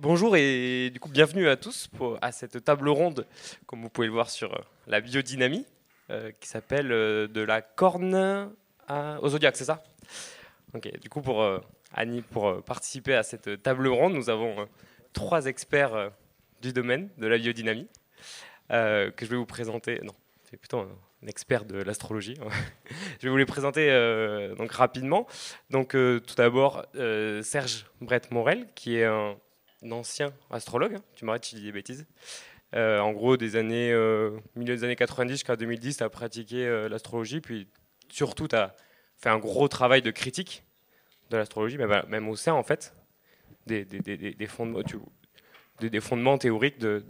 Bonjour et du coup bienvenue à tous à cette table ronde, comme vous pouvez le voir sur euh, la biodynamie, euh, qui s'appelle euh, de la corne à, au zodiaque, c'est ça? Ok, du coup pour, Annie, pour participer à cette table ronde, nous avons trois experts du domaine de la biodynamie que je vais vous présenter. Non, c'est plutôt un, expert de l'astrologie. je vais vous les présenter donc rapidement. Donc tout d'abord Serge Brett Morel, qui est un ancien astrologue. hein. Tu m'arrêtes si je dis des bêtises. Euh, en gros, des années euh, milieu des années 90 jusqu'à 2010, tu as pratiqué euh, l'astrologie, puis surtout tu as fait un gros travail de critique de l'astrologie, bah, même au sein en fait des, fondements, théoriques de,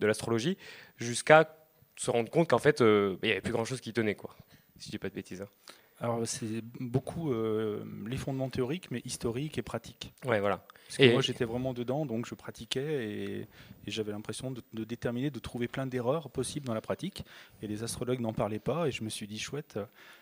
l'astrologie, jusqu'à se rendre compte qu'en fait, il n'y avait plus grand chose qui tenait, quoi. Si je dis pas de bêtises. hein. Alors c'est beaucoup euh, les fondements théoriques, mais historiques et pratiques. Ouais, voilà. Parce que Et- moi j'étais vraiment dedans, donc je pratiquais et, et j'avais l'impression de, de déterminer, de trouver plein d'erreurs possibles dans la pratique. Et les astrologues n'en parlaient pas, et je me suis dit chouette,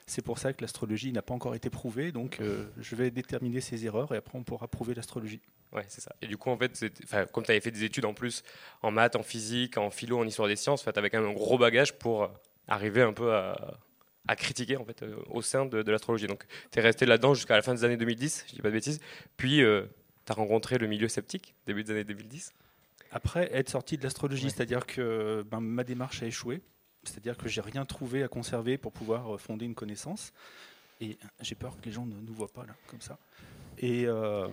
c'est pour ça que l'astrologie n'a pas encore été prouvée, donc euh, je vais déterminer ces erreurs et après on pourra prouver l'astrologie. Ouais, c'est ça. Et du coup, en fait, comme tu avais fait des études en plus en maths, en physique, en philo, en histoire des sciences, tu avais quand même un gros bagage pour arriver un peu à, à critiquer en fait, euh, au sein de, de l'astrologie. Donc, tu es resté là-dedans jusqu'à la fin des années 2010, je dis pas de bêtises. Puis, tu as rencontré le milieu sceptique, début des années 2010. Après, être sorti de l'astrologie, Ouais. c'est-à-dire que ben, ma démarche a échoué, c'est-à-dire que j'ai rien trouvé à conserver pour pouvoir euh, fonder une connaissance. Et j'ai peur que les gens ne nous voient pas là, comme ça. Et, euh,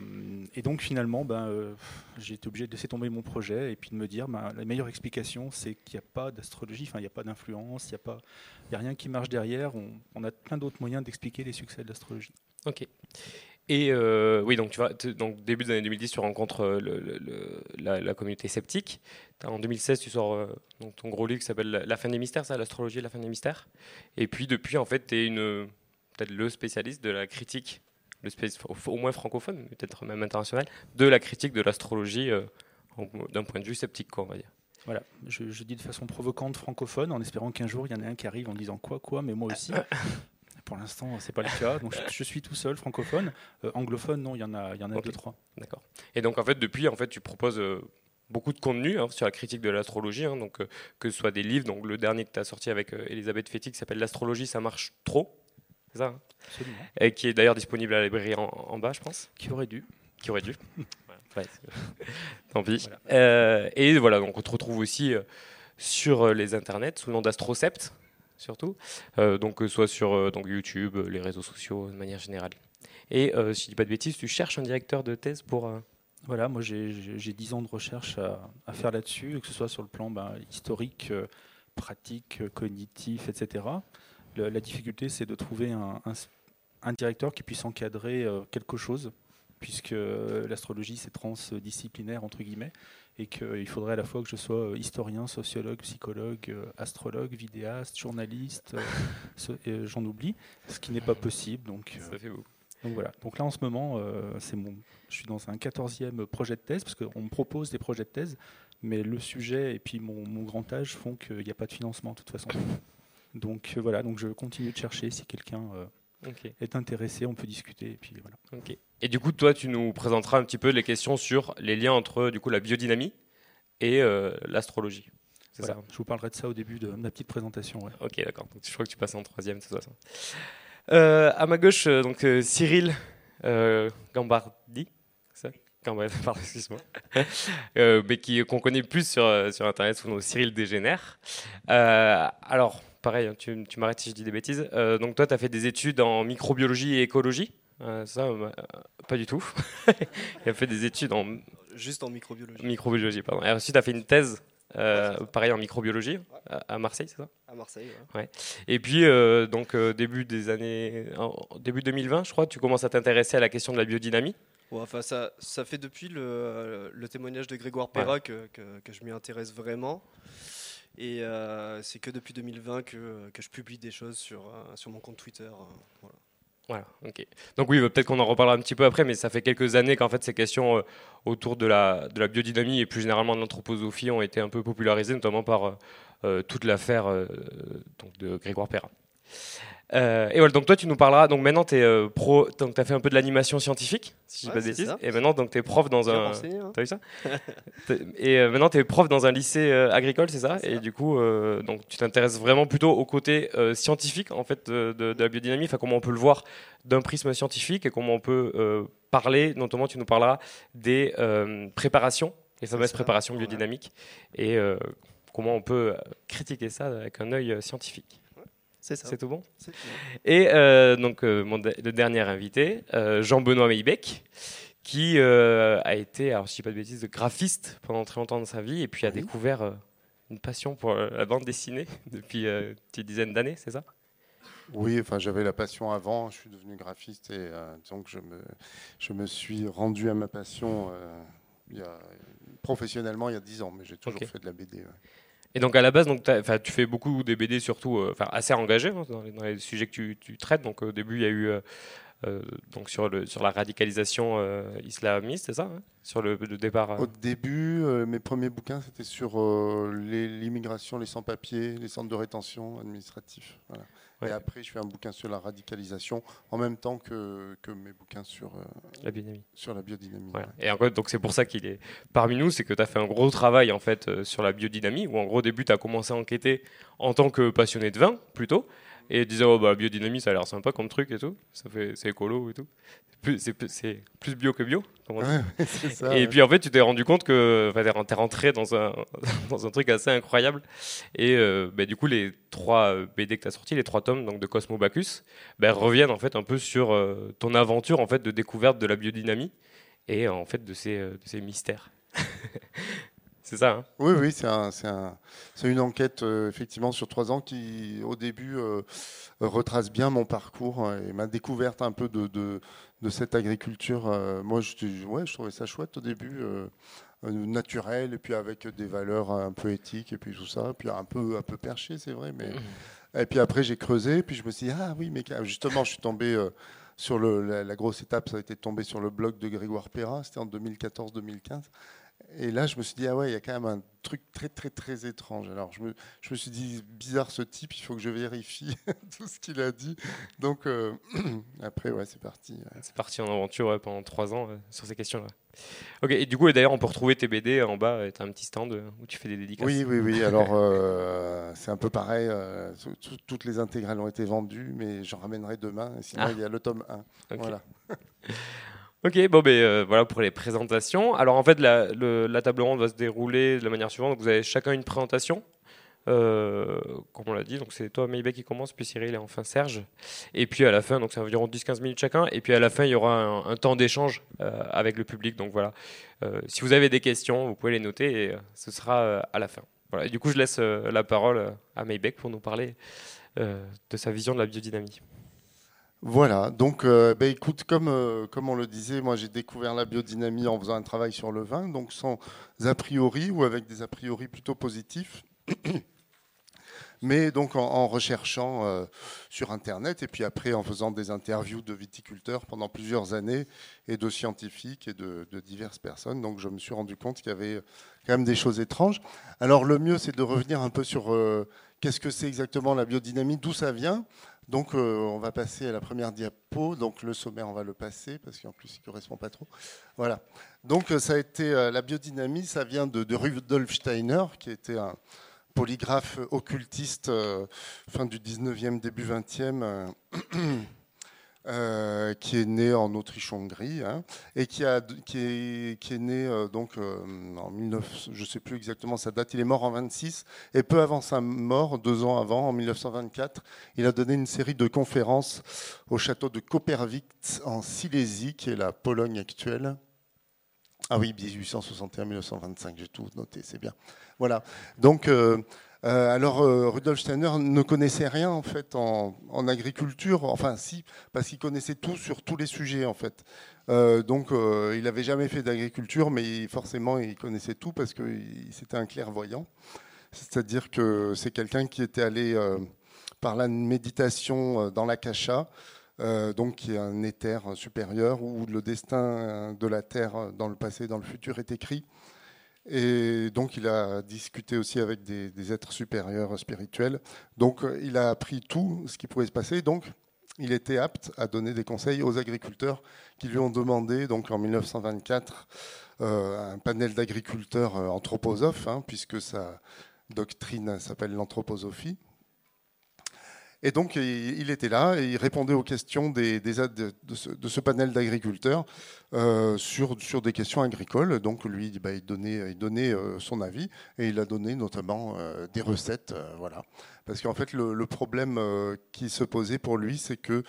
et donc finalement, ben, euh, j'ai été obligé de laisser tomber mon projet et puis de me dire, ben, la meilleure explication, c'est qu'il n'y a pas d'astrologie, il n'y a pas d'influence, il n'y a, a rien qui marche derrière. On, a plein d'autres moyens d'expliquer les succès de l'astrologie. Ok. Et euh, oui, donc tu t- donc début des années 2010, tu rencontres la, communauté sceptique. En 2016, tu sors ton gros livre qui s'appelle La fin des mystères, ça, l'astrologie la fin des mystères. Et puis depuis, en fait, tu es une, peut-être le spécialiste de la critique, le au, moins francophone, peut-être même international, de la critique de l'astrologie euh, d'un point de vue sceptique, quoi, on va dire. Voilà, je, je dis de façon provocante francophone, en espérant qu'un jour il y en ait un qui arrive en disant quoi, quoi, mais moi aussi. Pour l'instant, c'est pas le cas, donc je, je suis tout seul francophone. Euh, anglophone, non, il y en a, il y en a deux trois. D'accord. Et donc en fait depuis en fait tu proposes euh, beaucoup de contenu hein, sur la critique de l'astrologie, hein, donc euh, que ce soit des livres, donc le dernier que tu as sorti avec euh, Elisabeth Fetty qui s'appelle L'astrologie ça marche trop, c'est ça, hein Absolument. et qui est d'ailleurs disponible à la librairie en, en bas je pense, Qui aurait dû. qui aurait dû. Voilà. Ouais, c'est- Tant pis. Voilà. Euh, et voilà donc on te retrouve aussi euh, sur euh, les internets sous le nom d'Astrocept surtout, euh, donc soit sur donc YouTube, les réseaux sociaux de manière générale. Et euh, si je dis pas de bêtises, tu cherches un directeur de thèse pour Voilà, moi j'ai- j'ai j'ai 10 ans de recherche à, à faire là-dessus, que ce soit sur le plan ben, historique, pratique, cognitif, etc. La difficulté, c'est de trouver un, un s- un directeur qui puisse encadrer euh, quelque chose, puisque euh, l'astrologie, c'est transdisciplinaire, entre guillemets, et qu'il faudrait à la fois que je sois euh, historien, sociologue, psychologue, euh, astrologue, vidéaste, journaliste, euh, j'en oublie, ce qui n'est pas possible. Donc, euh, ça fait beaucoup. donc voilà. Donc là en ce moment, euh, c'est mon, je suis dans un 14e projet de thèse parce qu'on me propose des projets de thèse, mais le sujet et puis mon, mon grand âge font qu'il n'y a pas de financement de toute façon. Donc euh, voilà, donc je continue de chercher si quelqu'un euh, est intéressé, on peut discuter et puis voilà. Et du coup, toi, tu nous présenteras un petit peu les questions sur les liens entre du coup la biodynamie et euh, l'astrologie. C'est Voilà. Je vous parlerai de ça au début de ma petite présentation. ouais. ça. Ok, d'accord. Je crois que tu passes en troisième de toute façon. Euh, à ma gauche, donc euh, Cyril euh, Gambardi. c'est ça? Gambardi, pardon, excuse-moi. Mais qu'on connaît plus sur sur internet sous le nom Cyril Dégénère. Alors, pareil, hein, tu, tu m'arrêtes si je dis des bêtises. Euh, donc toi, tu as fait des études en microbiologie et écologie. Euh, ça, euh, pas du tout. Il a fait des études en Juste en microbiologie. Microbiologie, pardon. Et ensuite, tu as fait une thèse, pareil en microbiologie, à à Marseille, c'est ça? À Marseille. ouais. Et puis, donc, début des années. début 2020, je crois, tu commences à t'intéresser à la question de la biodynamie. Ouais, enfin, ça, ça fait depuis le, le témoignage de Grégoire Perra que, que- que je m'y intéresse vraiment. Et euh, c'est que depuis 2020 que, que je publie des choses sur, euh, sur mon compte Twitter. euh, voilà. Ok. Donc, oui, peut-être qu'on en reparlera un petit peu après, mais ça fait quelques années qu'en fait, ces questions autour de la, de la biodynamie et plus généralement de l'anthroposophie ont été un peu popularisées, notamment par toute l'affaire de Grégoire Perra. Euh, et voilà, donc toi, tu nous parleras. Donc maintenant, tu es pro. Donc, tu as fait un peu de l'animation scientifique, si je dis pas de bêtises. Et maintenant, donc, tu es prof dans un. Hein. Vu ça Et maintenant, tu es prof dans un lycée agricole, c'est ça, Et du coup, donc, tu t'intéresses vraiment plutôt au côté scientifique, en fait, de, de, la biodynamie. Enfin, comment on peut le voir d'un prisme scientifique et comment on peut parler, notamment, tu nous parleras des préparations, les fameuses préparations biodynamiques. Et comment on peut critiquer ça avec un œil scientifique. C'est ça. C'est tout bon Et euh, donc, euh, mon le dernier invité, euh, Jean-Benoît Meibec, qui a été, alors si je dis pas de bêtises, graphiste pendant très longtemps dans sa vie et puis a découvert une passion pour la bande dessinée depuis une petite dizaine d'années, c'est ça? Oui, enfin j'avais la passion avant, je suis devenu graphiste et donc je me, je me suis rendu à ma passion il y a, professionnellement il y a dix ans, mais j'ai toujours fait de la BD. Et donc à la base, donc, tu fais beaucoup des BD surtout, euh, enfin assez engagés hein, dans, les, sujets que tu, traites. Donc au début, il y a eu euh, euh, donc sur, le, sur la radicalisation islamiste, c'est ça hein, Sur le, départ Au début, mes premiers bouquins, c'était sur l'immigration, les sans-papiers, les centres de rétention administratifs. Voilà. Et après, je fais un bouquin sur la radicalisation en même temps que, que mes bouquins sur euh, la biodynamie. Sur la biodynamie Et en donc c'est pour ça qu'il est parmi nous, c'est que tu as fait un gros travail en fait euh, sur la biodynamie, où en gros au début tu as commencé à enquêter en tant que passionné de vin plutôt, et disait oh bah biodynamie ça a l'air sympa comme truc et tout. Ça fait c'est écolo et tout. C'est plus, plus bio que bio et puis en fait tu t'es rendu compte que t'es rentré dans un dans un truc assez incroyable. Et euh, bah, du coup les trois euh, BD que tu as sortis les trois tomes donc de Cosmo Bacchus bah, reviennent en fait un peu sur euh, ton aventure en fait de découverte de la biodynamie et en fait de ces de ces mystères C'est ça. Hein oui, oui, c'est un, un, une enquête euh, effectivement sur trois ans qui, au début, euh, retrace bien mon parcours et ma découverte un peu de, de, de cette agriculture. Euh, moi, je, ouais, je trouvais ça chouette au début, naturel, et puis avec des valeurs un peu éthiques, et puis tout ça, puis un peu, un peu perché, c'est vrai. Mais... Mmh. Et puis après, j'ai creusé, puis je me suis dit, ah oui, mais justement, je suis tombé sur le, la, la, grosse étape, ça a été de tomber sur le blog de Grégoire Perrin, c'était en 2014-2015. Et là, je me suis dit, ah ouais, il y a quand même un truc très, très, très étrange. Alors, je me, je me suis dit, bizarre ce type, il faut que je vérifie tout ce qu'il a dit. Donc, euh, après, ouais, c'est parti. C'est parti en aventure pendant trois ans euh, sur ces questions-là. Ok, et du coup, d'ailleurs, on peut retrouver tes BD en bas, tu as un petit stand euh, où tu fais des dédicaces. Oui, oui, oui. Alors, c'est un peu pareil. toutes les intégrales ont été vendues, mais j'en ramènerai demain. Sinon, ah. il y a le tome 1. Voilà. Ok, bon, ben euh, voilà pour les présentations. Alors en fait, la, table ronde va se dérouler de la manière suivante. vous avez chacun une présentation, euh, comme on l'a dit. Donc c'est toi, Maybe, qui commence, puis Cyril et enfin Serge. Et puis à la fin, donc c'est environ 10-15 minutes chacun. Et puis à la fin, il y aura un, temps d'échange euh, avec le public. Donc voilà, si vous avez des questions, vous pouvez les noter et ce sera à la fin. Voilà. Et du coup, je laisse la parole à Maybeck pour nous parler de sa vision de la biodynamie. Voilà, donc euh, bah, écoute, comme, euh, comme on le disait, moi j'ai découvert la biodynamie en faisant un travail sur le vin, donc sans a priori ou avec des a priori plutôt positifs. Mais donc en, recherchant euh, sur Internet et puis après en faisant des interviews de viticulteurs pendant plusieurs années et de scientifiques et de diverses personnes, donc je me suis rendu compte qu'il y avait quand même des choses étranges. Alors le mieux c'est de revenir un peu sur qu'est-ce que c'est exactement la biodynamie, d'où ça vient. Donc, euh, on va passer à la première diapo. Donc, le sommaire, on va le passer parce qu'en plus, il ne correspond pas trop. Voilà. Donc, euh, ça a été euh, la biodynamie. Ça vient de, de, Rudolf Steiner, qui était un polygraphe occultiste fin du 19e, début 20e. Euh, qui est né en Autriche-Hongrie hein, et qui, a, qui, est, qui est né euh, donc euh, en 19, je sais plus exactement sa date, il est mort en 26 et peu avant sa mort, deux ans avant, en 1924, il a donné une série de conférences au château de Kopervik en Silésie, qui est la Pologne actuelle. Ah oui, 1861-1925, j'ai tout noté, c'est bien. Voilà. Donc, euh, alors euh, Rudolf Steiner ne connaissait rien en fait en, agriculture, enfin si, parce qu'il connaissait tout sur tous les sujets en fait. Euh, donc il n'avait jamais fait d'agriculture, mais forcément il connaissait tout parce que c'était un clairvoyant. C'est-à-dire que c'est quelqu'un qui était allé par la méditation dans l'akasha, donc qui est un éther supérieur où le destin de la Terre dans le passé dans le futur est écrit. Et donc, il a discuté aussi avec des, êtres supérieurs spirituels. Donc, il a appris tout ce qui pouvait se passer. Donc, il était apte à donner des conseils aux agriculteurs qui lui ont demandé, donc en 1924, euh, un panel d'agriculteurs euh, anthroposophes, hein, puisque sa doctrine s'appelle l'anthroposophie. Et donc, il était là et il répondait aux questions de, ce, panel d'agriculteurs euh, sur, des questions agricoles. Donc, lui, bah, il donnait, donnait son avis et il a donné notamment des recettes. voilà. Parce qu'en fait, le, problème qui se posait pour lui, c'est que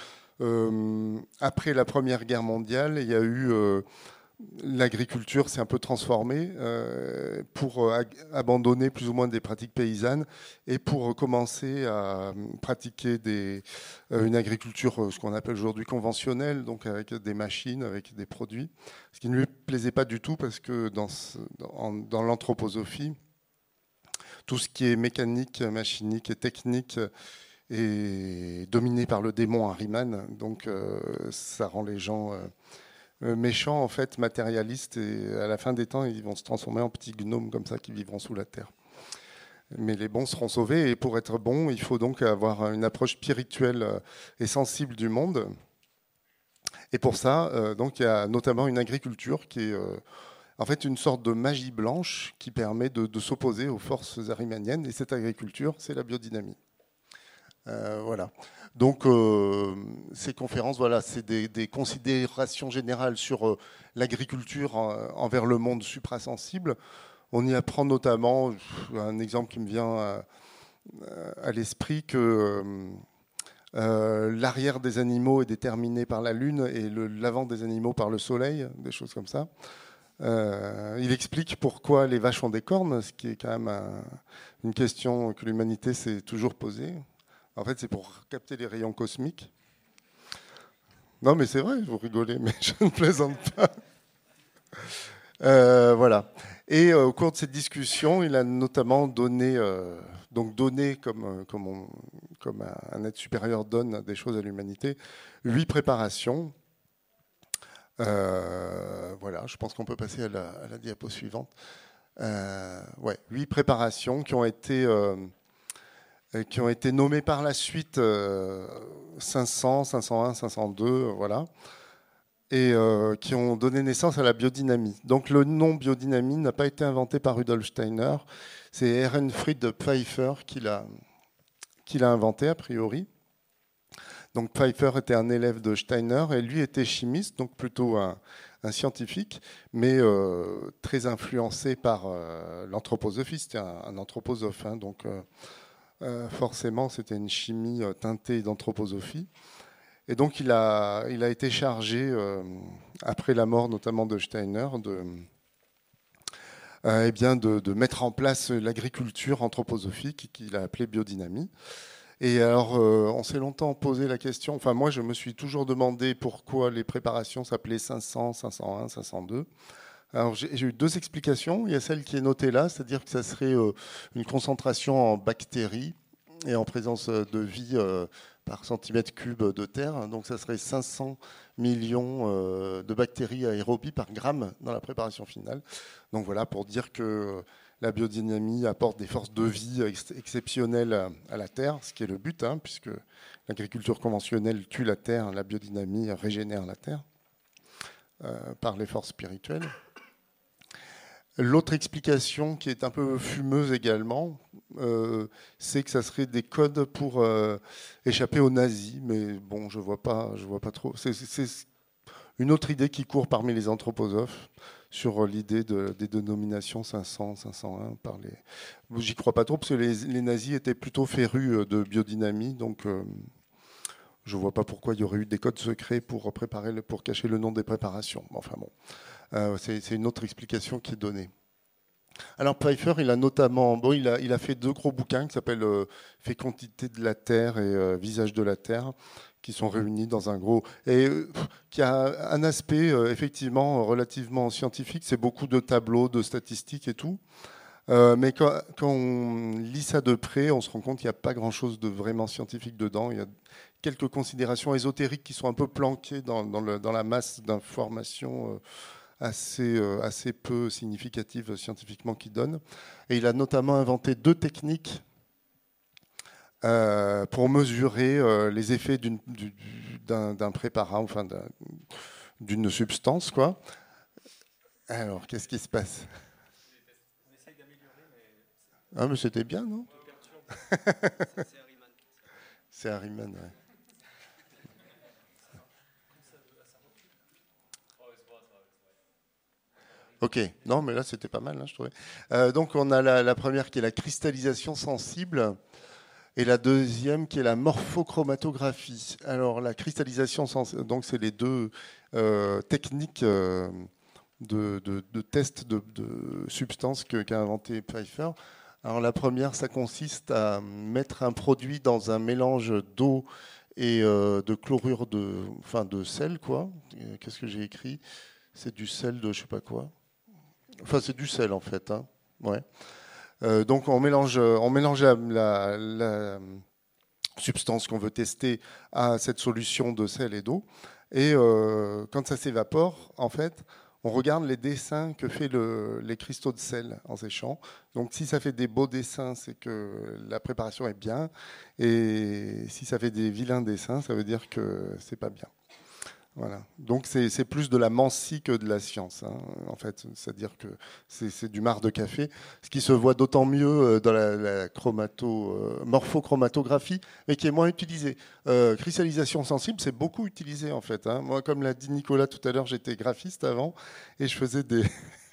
après la Première Guerre mondiale, il y a eu l'agriculture s'est un peu transformée euh, pour euh, abandonner plus ou moins des pratiques paysannes et pour commencer à pratiquer des, euh, une agriculture, ce qu'on appelle aujourd'hui conventionnelle, donc avec des machines, avec des produits, ce qui ne lui plaisait pas du tout parce que dans, l'anthroposophie, tout ce qui est mécanique, machinique et technique est dominé par le démon Harriman, donc ça rend les gens euh, méchants, en fait, matérialistes, et à la fin des temps, ils vont se transformer en petits gnomes comme ça qui vivront sous la terre. Mais les bons seront sauvés, et pour être bons, il faut donc avoir une approche spirituelle euh, et sensible du monde. Et pour ça, euh, donc, il y a notamment une agriculture qui est en fait une sorte de magie blanche qui permet de, de s'opposer aux forces arimaniennes. Et cette agriculture, c'est la biodynamie. voilà. Donc euh, ces conférences, voilà, c'est des, considérations générales sur euh, l'agriculture envers le monde suprasensible. On y apprend notamment, un exemple qui me vient à, l'esprit, que euh, l'arrière des animaux est déterminé par la Lune et l'avant des animaux par le Soleil, des choses comme ça. il explique pourquoi les vaches ont des cornes, ce qui est quand même une question que l'humanité s'est toujours posée. En fait, c'est pour capter les rayons cosmiques. Non, mais c'est vrai, vous rigolez, mais je ne plaisante pas. Euh, voilà. Et euh, au cours de cette discussion, il a notamment donné, euh, donc donné comme, comme, un aide supérieur donne des choses à l'humanité, huit préparations. voilà, je pense qu'on peut passer à la, à la diapo suivante. ouais, huit préparations qui ont été qui ont été nommés par la suite 500, 501, 502, voilà, et euh, qui ont donné naissance à la biodynamie. Donc le nom biodynamie n'a pas été inventé par Rudolf Steiner, c'est Ehrenfried Pfeiffer qui l'a, inventé a priori. Donc Pfeiffer était un élève de Steiner et lui était chimiste, donc plutôt un, scientifique, mais euh, très influencé par l'anthroposophie. C'était un, anthroposophe, hein, donc euh, forcément, c'était une chimie euh, teintée d'anthroposophie. Et donc, il a, il a été chargé, euh, après la mort notamment de Steiner, de, eh bien de, mettre en place l'agriculture anthroposophique qu'il a appelée biodynamie. Et alors, on s'est longtemps posé la question, enfin moi je me suis toujours demandé pourquoi les préparations s'appelaient 500, 501, 502. Alors j'ai eu deux explications. Il y a celle qui est notée là, c'est-à-dire que ça serait euh, une concentration en bactéries et en présence euh, de vie euh, par centimètre cube de terre. Donc ça serait 500 millions de bactéries aérobies par gramme dans la préparation finale. Donc voilà pour dire que la biodynamie apporte des forces de vie exceptionnelles à la terre, ce qui est le but, hein, puisque l'agriculture conventionnelle tue la terre, la biodynamie régénère la terre par les forces spirituelles. L'autre explication qui est un peu fumeuse également, euh, c'est que ça serait des codes pour euh, échapper aux nazis, mais bon, je vois pas, je vois pas trop. C'est une autre idée qui court parmi les anthroposophes sur l'idée des dénominations 500, 501 par les. J'y crois pas trop parce que les, nazis étaient plutôt férus euh, de biodynamie, donc je vois pas pourquoi il y aurait eu des codes secrets pour préparer, pour cacher le nom des préparations. Enfin bon. Euh, c'est une autre explication qui est donnée. Alors Pfeiffer, il a notamment, bon, il a, fait deux gros bouquins qui s'appellent euh, Fécondité de la Terre et euh, Visage de la Terre, qui sont réunis dans un gros et qui a un aspect effectivement relativement scientifique. C'est beaucoup de tableaux, de statistiques et tout. mais quand, on lit ça de près, on se rend compte qu'il n'y a pas grand-chose de vraiment scientifique dedans. Il y a quelques considérations ésotériques qui sont un peu planquées dans, dans la masse d'informations assez, assez peu significatives scientifiquement qu'il donne. Et il a notamment inventé deux techniques pour mesurer les effets d'un préparat, enfin d'une substance. Quoi. Alors, qu'est-ce qui se passe? Ah, mais c'était bien, non? C'est Harriman, ouais. Ok, non, mais là c'était pas mal, hein, je trouvais. Euh, donc on a la, première qui est la cristallisation sensible et la deuxième qui est la morphochromatographie. Alors la cristallisation sensible, donc c'est les deux euh, techniques euh, de, de, test de, substances qu'a inventé Pfeiffer. Alors la première, ça consiste à mettre un produit dans un mélange d'eau et de chlorure de, enfin de sel, quoi. Qu'est-ce que j'ai écrit? C'est du sel de je sais pas quoi. Enfin, c'est du sel en fait. Hein. Euh, donc on mélange, on mélange la, substance qu'on veut tester à cette solution de sel et d'eau. Et euh, quand ça s'évapore, en fait, on regarde les dessins que fait le, les cristaux de sel en séchant. Donc si ça fait des beaux dessins, c'est que la préparation est bien. Et si ça fait des vilains dessins, ça veut dire que c'est pas bien. Voilà. Donc c'est plus de la mancie que de la science, hein, en fait. C'est-à-dire que c'est du marc de café, ce qui se voit d'autant mieux euh, dans la, chromato, euh, morphochromatographie, mais qui est moins utilisé. Euh, cristallisation sensible, c'est beaucoup utilisé en fait. Hein. Moi, comme l'a dit Nicolas tout à l'heure, j'étais graphiste avant et je faisais des,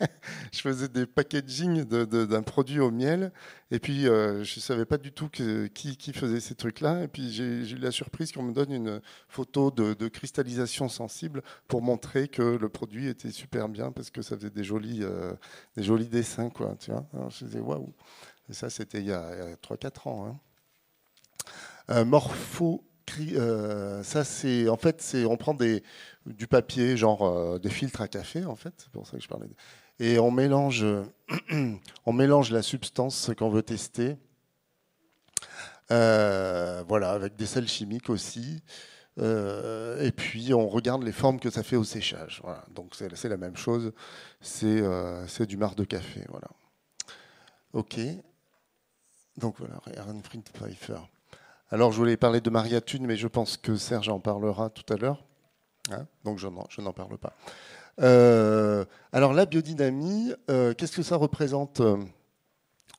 je faisais des packaging d'un produit au miel. Et puis, euh, je ne savais pas du tout qui, faisait ces trucs-là. Et puis, j'ai eu la surprise qu'on me donne une photo de, cristallisation sensible pour montrer que le produit était super bien parce que ça faisait des jolis, euh, des jolis dessins. Quoi, tu vois je disais, waouh Et ça, c'était il y a, 3-4 ans. Hein. Euh, morpho ça c'est en fait c'est on prend des du papier genre des filtres à café en fait c'est pour ça que je parlais et on mélange, on mélange la substance qu'on veut tester. Euh, voilà, avec des sels chimiques aussi. Euh, et puis on regarde les formes que ça fait au séchage. Donc c'est la même chose. C'est euh, du marc de café. Voilà. Ok. Donc voilà, Aaron Pfeiffer. Alors je voulais parler de Maria Thune, mais je pense que Serge en parlera tout à l'heure. Hein Donc je n'en parle pas. Euh, alors la biodynamie, euh, qu'est-ce que ça représente euh,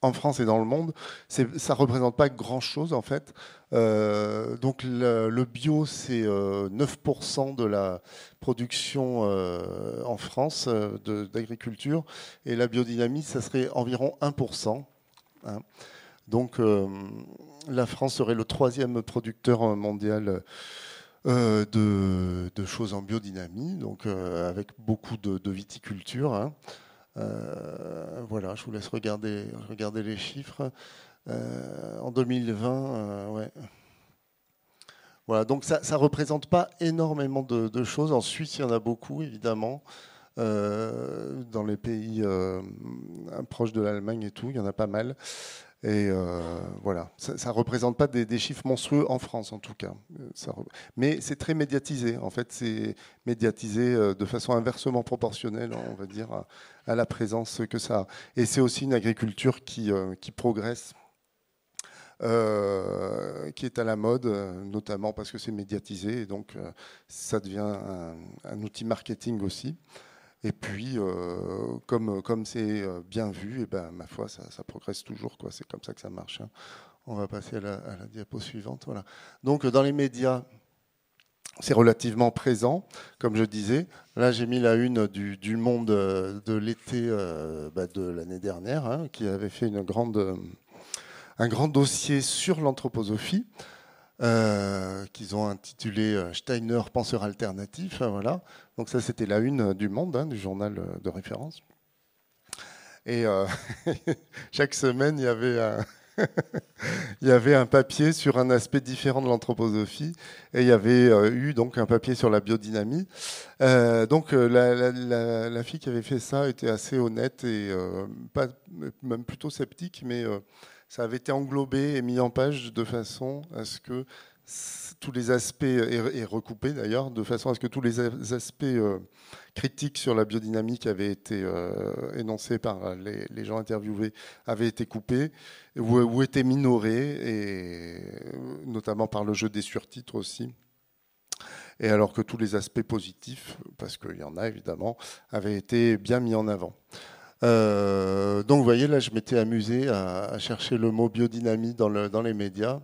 en France et dans le monde? Ça ne représente pas grand-chose en fait. donc le, bio, c'est 9% de la production en France d'agriculture et la biodynamie, ça serait environ 1%. Hein. Donc la France serait le troisième producteur mondial euh, de, choses en biodynamie, donc euh, avec beaucoup de, viticulture. Hein. Euh, voilà, je vous laisse regarder, regarder les chiffres. en 2020, ouais. Voilà, donc ça ne représente pas énormément de, choses. En Suisse, il y en a beaucoup, évidemment. dans les pays proches de l'Allemagne et tout, il y en a pas mal. Et euh, voilà, ça ne représente pas des, chiffres monstrueux en France en tout cas. Euh, mais c'est très médiatisé. En fait, c'est médiatisé euh, de façon inversement proportionnelle, on va dire, à, la présence que ça a. Et c'est aussi une agriculture qui, qui progresse. qui est à la mode, notamment parce que c'est médiatisé, et donc ça devient un, un outil marketing aussi. Et puis, euh, comme c'est euh, bien vu, eh ben, ma foi, ça, progresse toujours. C'est comme ça que ça marche. Hein. On va passer à la, diapo suivante. Donc, dans les médias, c'est relativement présent, comme je disais. Là, j'ai mis la une du, Monde euh, de l'été bah, de l'année dernière, hein, qui avait fait un grand dossier sur l'anthroposophie. Euh, qu'ils ont intitulé euh, Steiner penseur alternatif. Hein, voilà. Donc ça, c'était la une du Monde, hein, du journal euh, de référence. Et chaque semaine, il y avait un il y avait un papier sur un aspect différent de l'anthroposophie et il y avait eu donc un papier sur la biodynamie. donc la, fille qui avait fait ça était assez honnête et pas, même plutôt sceptique, mais ça avait été englobé et mis en page de façon à ce que tous les aspects, et, recoupé d'ailleurs, de façon à ce que tous les aspects euh, critiques sur la biodynamique avaient été euh, énoncés par les, gens interviewés, avaient été coupés ou, ou étaient minorés, et notamment par le jeu des surtitres aussi. Et alors que tous les aspects positifs, parce qu'il y en a évidemment, avaient été bien mis en avant. Euh, donc vous voyez, là, je m'étais amusé à, chercher le mot biodynamie dans, le, dans les médias.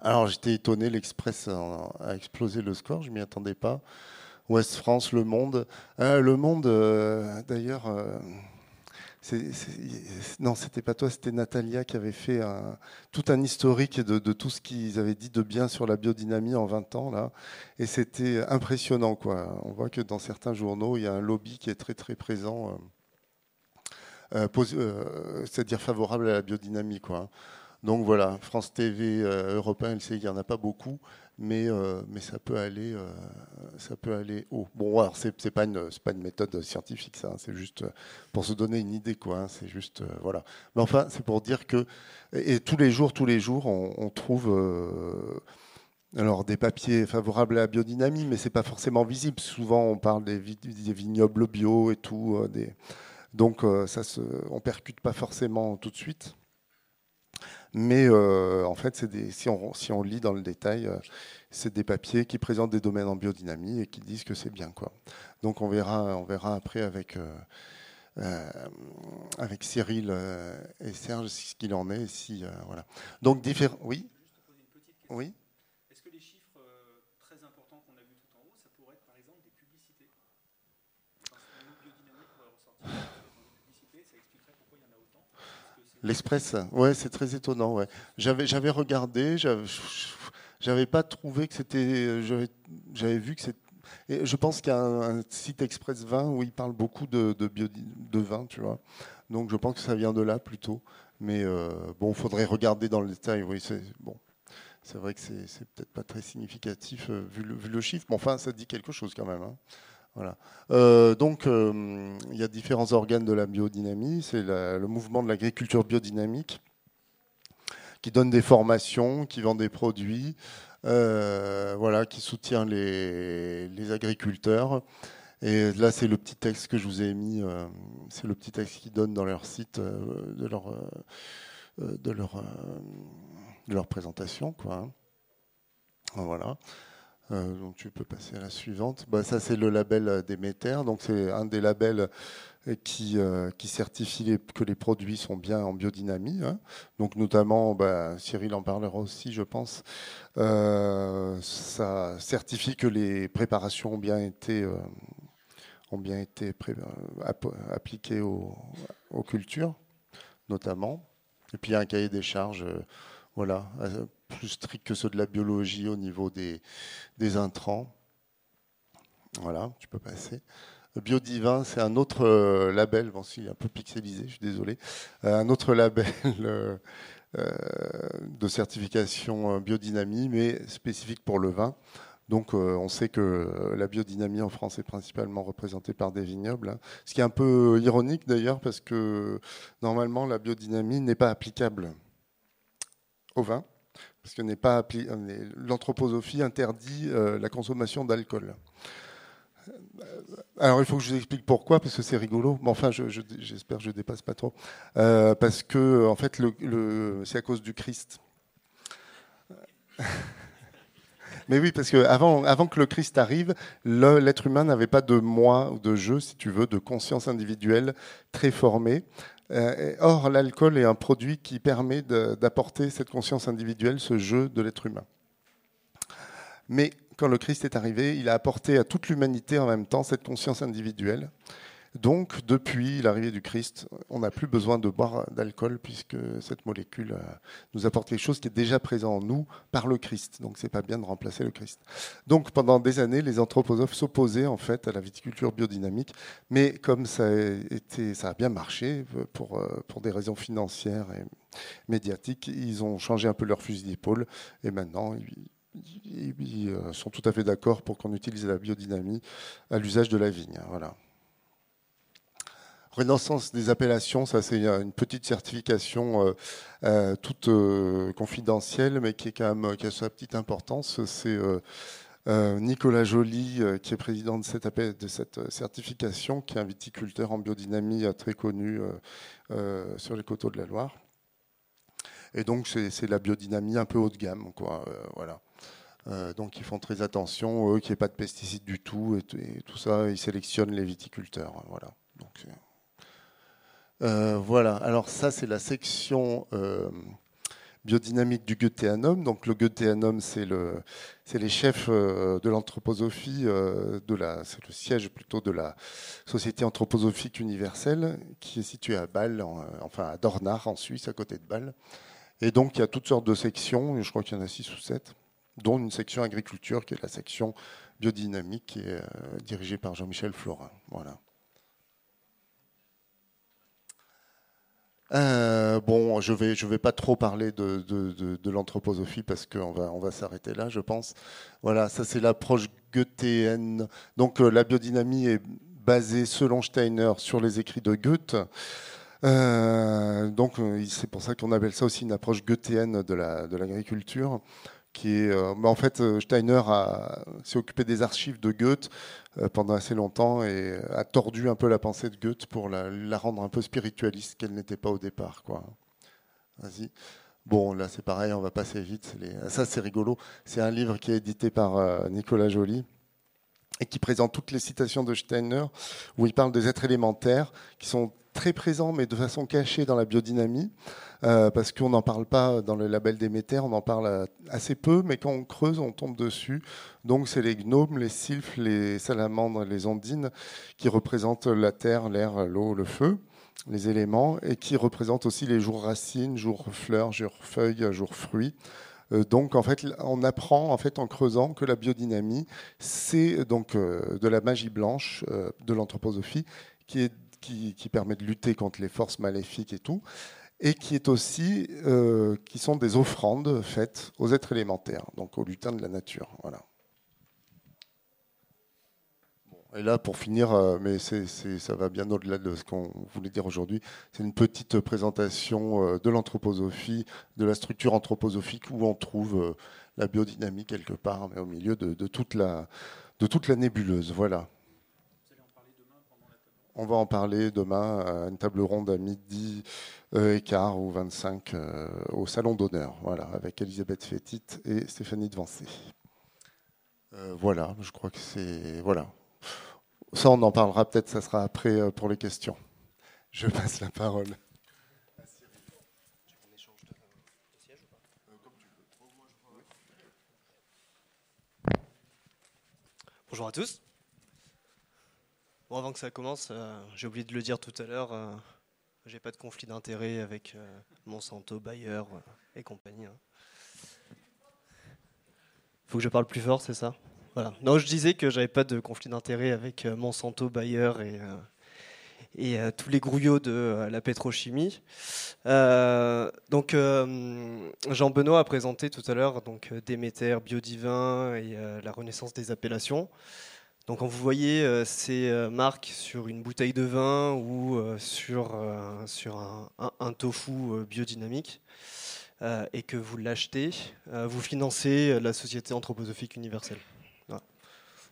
Alors j'étais étonné, l'Express a, explosé le score, je m'y attendais pas. Ouest France, Le Monde. Euh, le Monde, euh, d'ailleurs, non, c'était pas toi, c'était Natalia qui avait fait tout un historique de, tout ce qu'ils avaient dit de bien sur la biodynamie en 20 ans. Là. Et c'était impressionnant. Quoi. On voit que dans certains journaux, il y a un lobby qui est très très présent, c'est-à-dire favorable à la biodynamie. Quoi. Donc voilà, France TV, euh, Europe 1, il n'y en a pas beaucoup, mais, euh, ça, peut aller, euh, ça peut aller haut. Bon, alors, ce n'est pas, une, pas une méthode scientifique, ça, hein, c'est juste pour se donner une idée, quoi. Hein, c'est juste, voilà. Mais enfin, c'est pour dire que, et, tous les jours, tous les jours, on, trouve. alors des papiers favorables à la biodynamie, mais c'est pas forcément visible. Souvent, on parle des, vignobles bio et tout. Donc ça se, on percute pas forcément tout de suite. Mais euh, en fait, des, si, on, si, on, lit dans le détail, euh, c'est des papiers qui présentent des domaines en biodynamie et qui disent que c'est bien. Quoi. Donc on verra, on verra après avec, euh, avec Cyril et Serge ce qu'il en est. Si, voilà. Donc différents. Oui? Oui Est-ce que les chiffres très importants qu'on a vus tout en haut, ça pourrait être par exemple des publicités Parce que le biodynamique pourrait ressortir. L'Express, ouais, c'est très étonnant. J'avais, regardé, j'avais, j'avais pas trouvé que c'était. J'avais, vu que c'est. je pense qu'il y a un, site Express Vin où il parle beaucoup de, vin, tu vois. Donc je pense que ça vient de là plutôt. Mais euh, bon, il faudrait regarder dans le détail. Oui, c'est bon. Vrai que c'est, c'est peut-être pas très significatif euh, vu, le, vu, le, chiffre, mais enfin, ça dit quelque chose quand même. Hein. Euh, donc, euh, il y a différents organes de la biodynamie. C'est le mouvement de l'agriculture biodynamique qui donne des formations, qui vend des produits, euh, voilà, qui soutient les, agriculteurs. Et là, c'est le petit texte que je vous ai mis. c'est le petit texte qu'ils donnent dans leur site de leur de leur de leur présentation, quoi. Hein. Voilà. Euh, donc tu peux passer à la suivante. Bah, ça, c'est le label euh, Déméter. Donc c'est un des labels euh, qui, qui certifie que les produits sont bien en biodynamie. Hein. Donc notamment, bah, Cyril en parlera aussi, je pense. ça certifie que les préparations ont bien été, ont bien été appliquées aux, aux, cultures, notamment. Et puis il y a un cahier des charges. voilà, plus stricts que ceux de la biologie au niveau des, intrants. Voilà, tu peux passer. Biodivin, c'est un autre euh, label, bon, si, un peu pixelisé, je suis désolé, euh, un autre label euh, de certification biodynamie, mais spécifique pour le vin. Donc on sait que la biodynamie en France est principalement représentée par des vignobles, hein. ce qui est un peu ironique d'ailleurs parce que normalement la biodynamie n'est pas applicable au vin parce que n'est pas l'anthroposophie interdit euh, la consommation d'alcool. Alors il faut que je vous explique pourquoi, parce que c'est rigolo. Mais enfin, j'espère que je ne dépasse pas trop. Euh, parce que en fait, c'est à cause du Christ. Mais oui, parce que avant, avant que le Christ arrive, l'être humain n'avait pas de moi ou de jeu, si tu veux, de conscience individuelle très formée. Euh, or, l'alcool est un produit qui permet d'apporter cette conscience individuelle, ce jeu de l'être humain. Mais quand le Christ est arrivé, il a apporté à toute l'humanité en même temps cette conscience individuelle. Donc, depuis l'arrivée du Christ, on n'a plus besoin de boire d'alcool puisque cette molécule euh, nous apporte quelque chose qui est déjà présent en nous par le Christ. Donc, c'est pas bien de remplacer le Christ. Donc, pendant des années, les anthroposophes s'opposaient en fait à la viticulture biodynamique, mais comme ça a, bien marché euh, pour, euh, pour des raisons financières et médiatiques, ils ont changé un peu leur fusil d'épaule et maintenant ils, sont tout à fait d'accord pour qu'on utilise la biodynamie à l'usage de la vigne. Voilà. Renaissance des appellations, ça c'est une petite certification toute confidentielle, mais qui est quand même qui a sa petite importance. C'est Nicolas Joly, qui est président de cette, de cette certification, qui est un viticulteur en biodynamie très connu sur les coteaux de la Loire. Et donc, c'est la biodynamie un peu haut de gamme. Quoi, euh, voilà. Euh, donc, ils font très attention, eux, qu'il n'y ait pas de pesticides du tout. Et, tout ça, ils sélectionnent les viticulteurs. Voilà. Euh, voilà. Alors, ça, c'est la section biodynamique du Goetheanum. Donc le Goetheanum, c'est le, les chefs de l'anthroposophie, de la, c'est le siège plutôt de la Société anthroposophique universelle, qui est située à Bâle, enfin à Dornach en Suisse, à côté de Bâle. Et donc, il y a toutes sortes de sections, je crois qu'il y en a six ou sept, dont une section agriculture, qui est la section biodynamique, qui est euh, dirigée par Jean-Michel Florin. Voilà. Euh, bon, je ne vais, je vais pas trop parler de, de, l'anthroposophie parce qu'on va, on va s'arrêter là, je pense. Voilà, ça c'est l'approche goethéenne. Donc euh, la biodynamie est basée, selon Steiner, sur les écrits de Goethe. Euh, donc c'est pour ça qu'on appelle ça aussi une approche goethéenne de l'agriculture. La, de qui est, euh, en fait, Steiner s'est occupé des archives de Goethe pendant assez longtemps et a tordu un peu la pensée de Goethe pour la, rendre un peu spiritualiste qu'elle n'était pas au départ. Vas-y. Bon, là c'est pareil, on va passer vite. Ça c'est rigolo. C'est un livre qui est édité par Nicolas Joly et qui présente toutes les citations de Steiner, où il parle des êtres élémentaires qui sont très présent, mais de façon cachée dans la biodynamie, euh, parce qu'on n'en parle pas dans le label Déméter, on en parle assez peu, mais quand on creuse, on tombe dessus. Donc c'est les gnomes, les sylphes, les salamandres, les ondines, qui représentent la terre, l'air, l'eau, le feu, les éléments, et qui représentent aussi les jours racines, jours fleurs, jours feuilles, jours fruits. Euh, donc en fait, on apprend en fait en creusant que la biodynamie, c'est donc de la magie blanche de l'anthroposophie qui permet de lutter contre les forces maléfiques et tout, et qui est aussi euh, qui sont des offrandes faites aux êtres élémentaires, donc aux lutins de la nature. Voilà. Et là, pour finir, euh, mais ça va bien au-delà de ce qu'on voulait dire aujourd'hui, c'est une petite présentation euh, de l'anthroposophie, de la structure anthroposophique où on trouve la biodynamie quelque part, mais au milieu de, toute, la, la nébuleuse. Voilà. On va en parler demain à une table ronde à midi euh, et quart ou 25 euh, au Salon d'honneur, voilà, avec Elisabeth Fétit et Stéphanie Devancé. Euh, voilà, je crois que c'est. Voilà. Ça, on en parlera peut-être, ça sera après pour les questions. Je passe la parole. Bonjour à tous avant que ça commence, euh, j'ai oublié de le dire tout à l'heure, euh, j'ai pas de conflit d'intérêt avec euh, Monsanto, Bayer et compagnie. Hein. Faut que je parle plus fort, c'est ça? Non, je disais que j'avais pas de conflit d'intérêt avec Monsanto, Bayer et, et tous les grouillots de la pétrochimie. donc, Jean Benoît a présenté tout à l'heure donc Déméter, Biodivin et la renaissance des appellations. Donc quand vous voyez euh, ces euh, marques sur une bouteille de vin ou euh, sur, sur un, tofu biodynamique et que vous l'achetez, vous financez la Société anthroposophique universelle.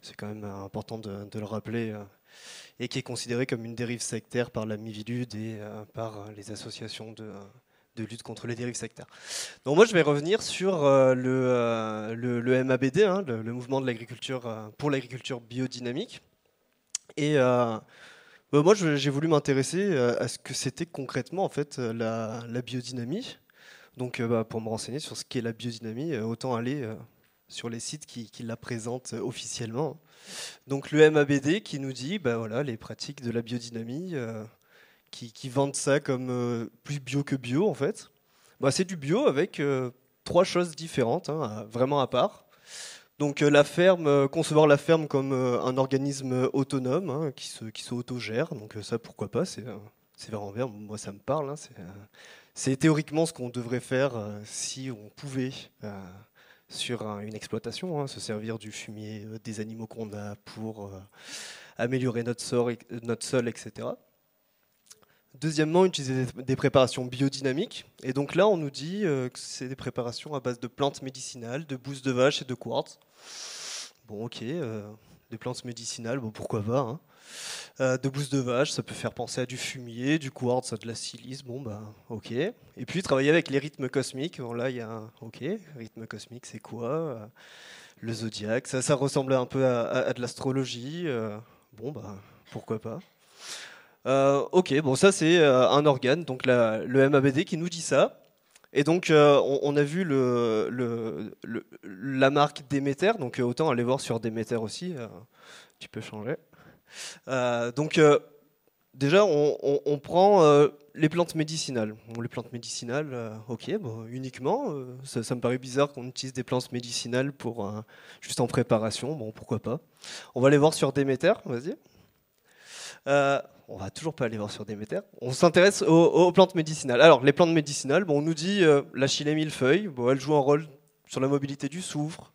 C'est quand même important de, le rappeler et qui est considéré comme une dérive sectaire par la Mivilude et par les associations de, lutte contre les dérives sectaires. Donc moi je vais revenir sur euh, le, MABD, hein, le, mouvement de l'agriculture euh, pour l'agriculture biodynamique. Et euh, bah, moi j'ai voulu m'intéresser à ce que c'était concrètement en fait la, biodynamie. Donc bah, pour me renseigner sur ce qu'est la biodynamie, autant aller sur les sites qui, qui, la présentent officiellement. Donc le MABD qui nous dit bah, voilà, les pratiques de la biodynamie qui, vendent ça comme euh, plus bio que bio, en fait. Bah, c'est du bio avec euh, trois choses différentes, hein, vraiment à part. Donc euh, la ferme, concevoir la ferme comme un organisme autonome hein, qui se qui s'autogère. Donc ça, pourquoi pas C'est c'est vraiment bien. Moi, ça me parle. Hein, c'est théoriquement ce qu'on devrait faire si on pouvait sur une exploitation, se servir du fumier des animaux qu'on a pour améliorer notre sol, notre sol etc. Deuxièmement, utiliser des préparations biodynamiques. Et donc là, on nous dit que c'est des préparations à base de plantes médicinales, de bousses de vache et de quartz. Bon, ok, des plantes médicinales, bon, pourquoi pas. Hein. Euh, de bouse de vache, ça peut faire penser à du fumier, du quartz, à de la silice, bon bah ok. Et puis travailler avec les rythmes cosmiques, bon là il y a un ok, rythme cosmique c'est quoi euh, Le zodiaque, ça, ça ressemble un peu à, de l'astrologie, euh, bon bah pourquoi pas. ok, bon ça c'est un organe, donc le MABD qui nous dit ça. Et donc, on, a vu le, la marque Déméter, donc autant aller voir sur Déméter aussi, tu peux changer. Euh, donc, euh, déjà, on, prend euh, les plantes médicinales. les plantes médicinales, ok, uniquement. Ça, me paraît bizarre qu'on utilise des plantes médicinales pour juste en préparation. Bon, pourquoi pas. On va aller voir sur Déméter, vas-y. on va toujours pas aller voir sur Déméter. On s'intéresse aux, plantes médicinales. Alors, les plantes médicinales, bon, on nous dit la chilée millefeuille, bon, elle joue un rôle sur la mobilité du soufre,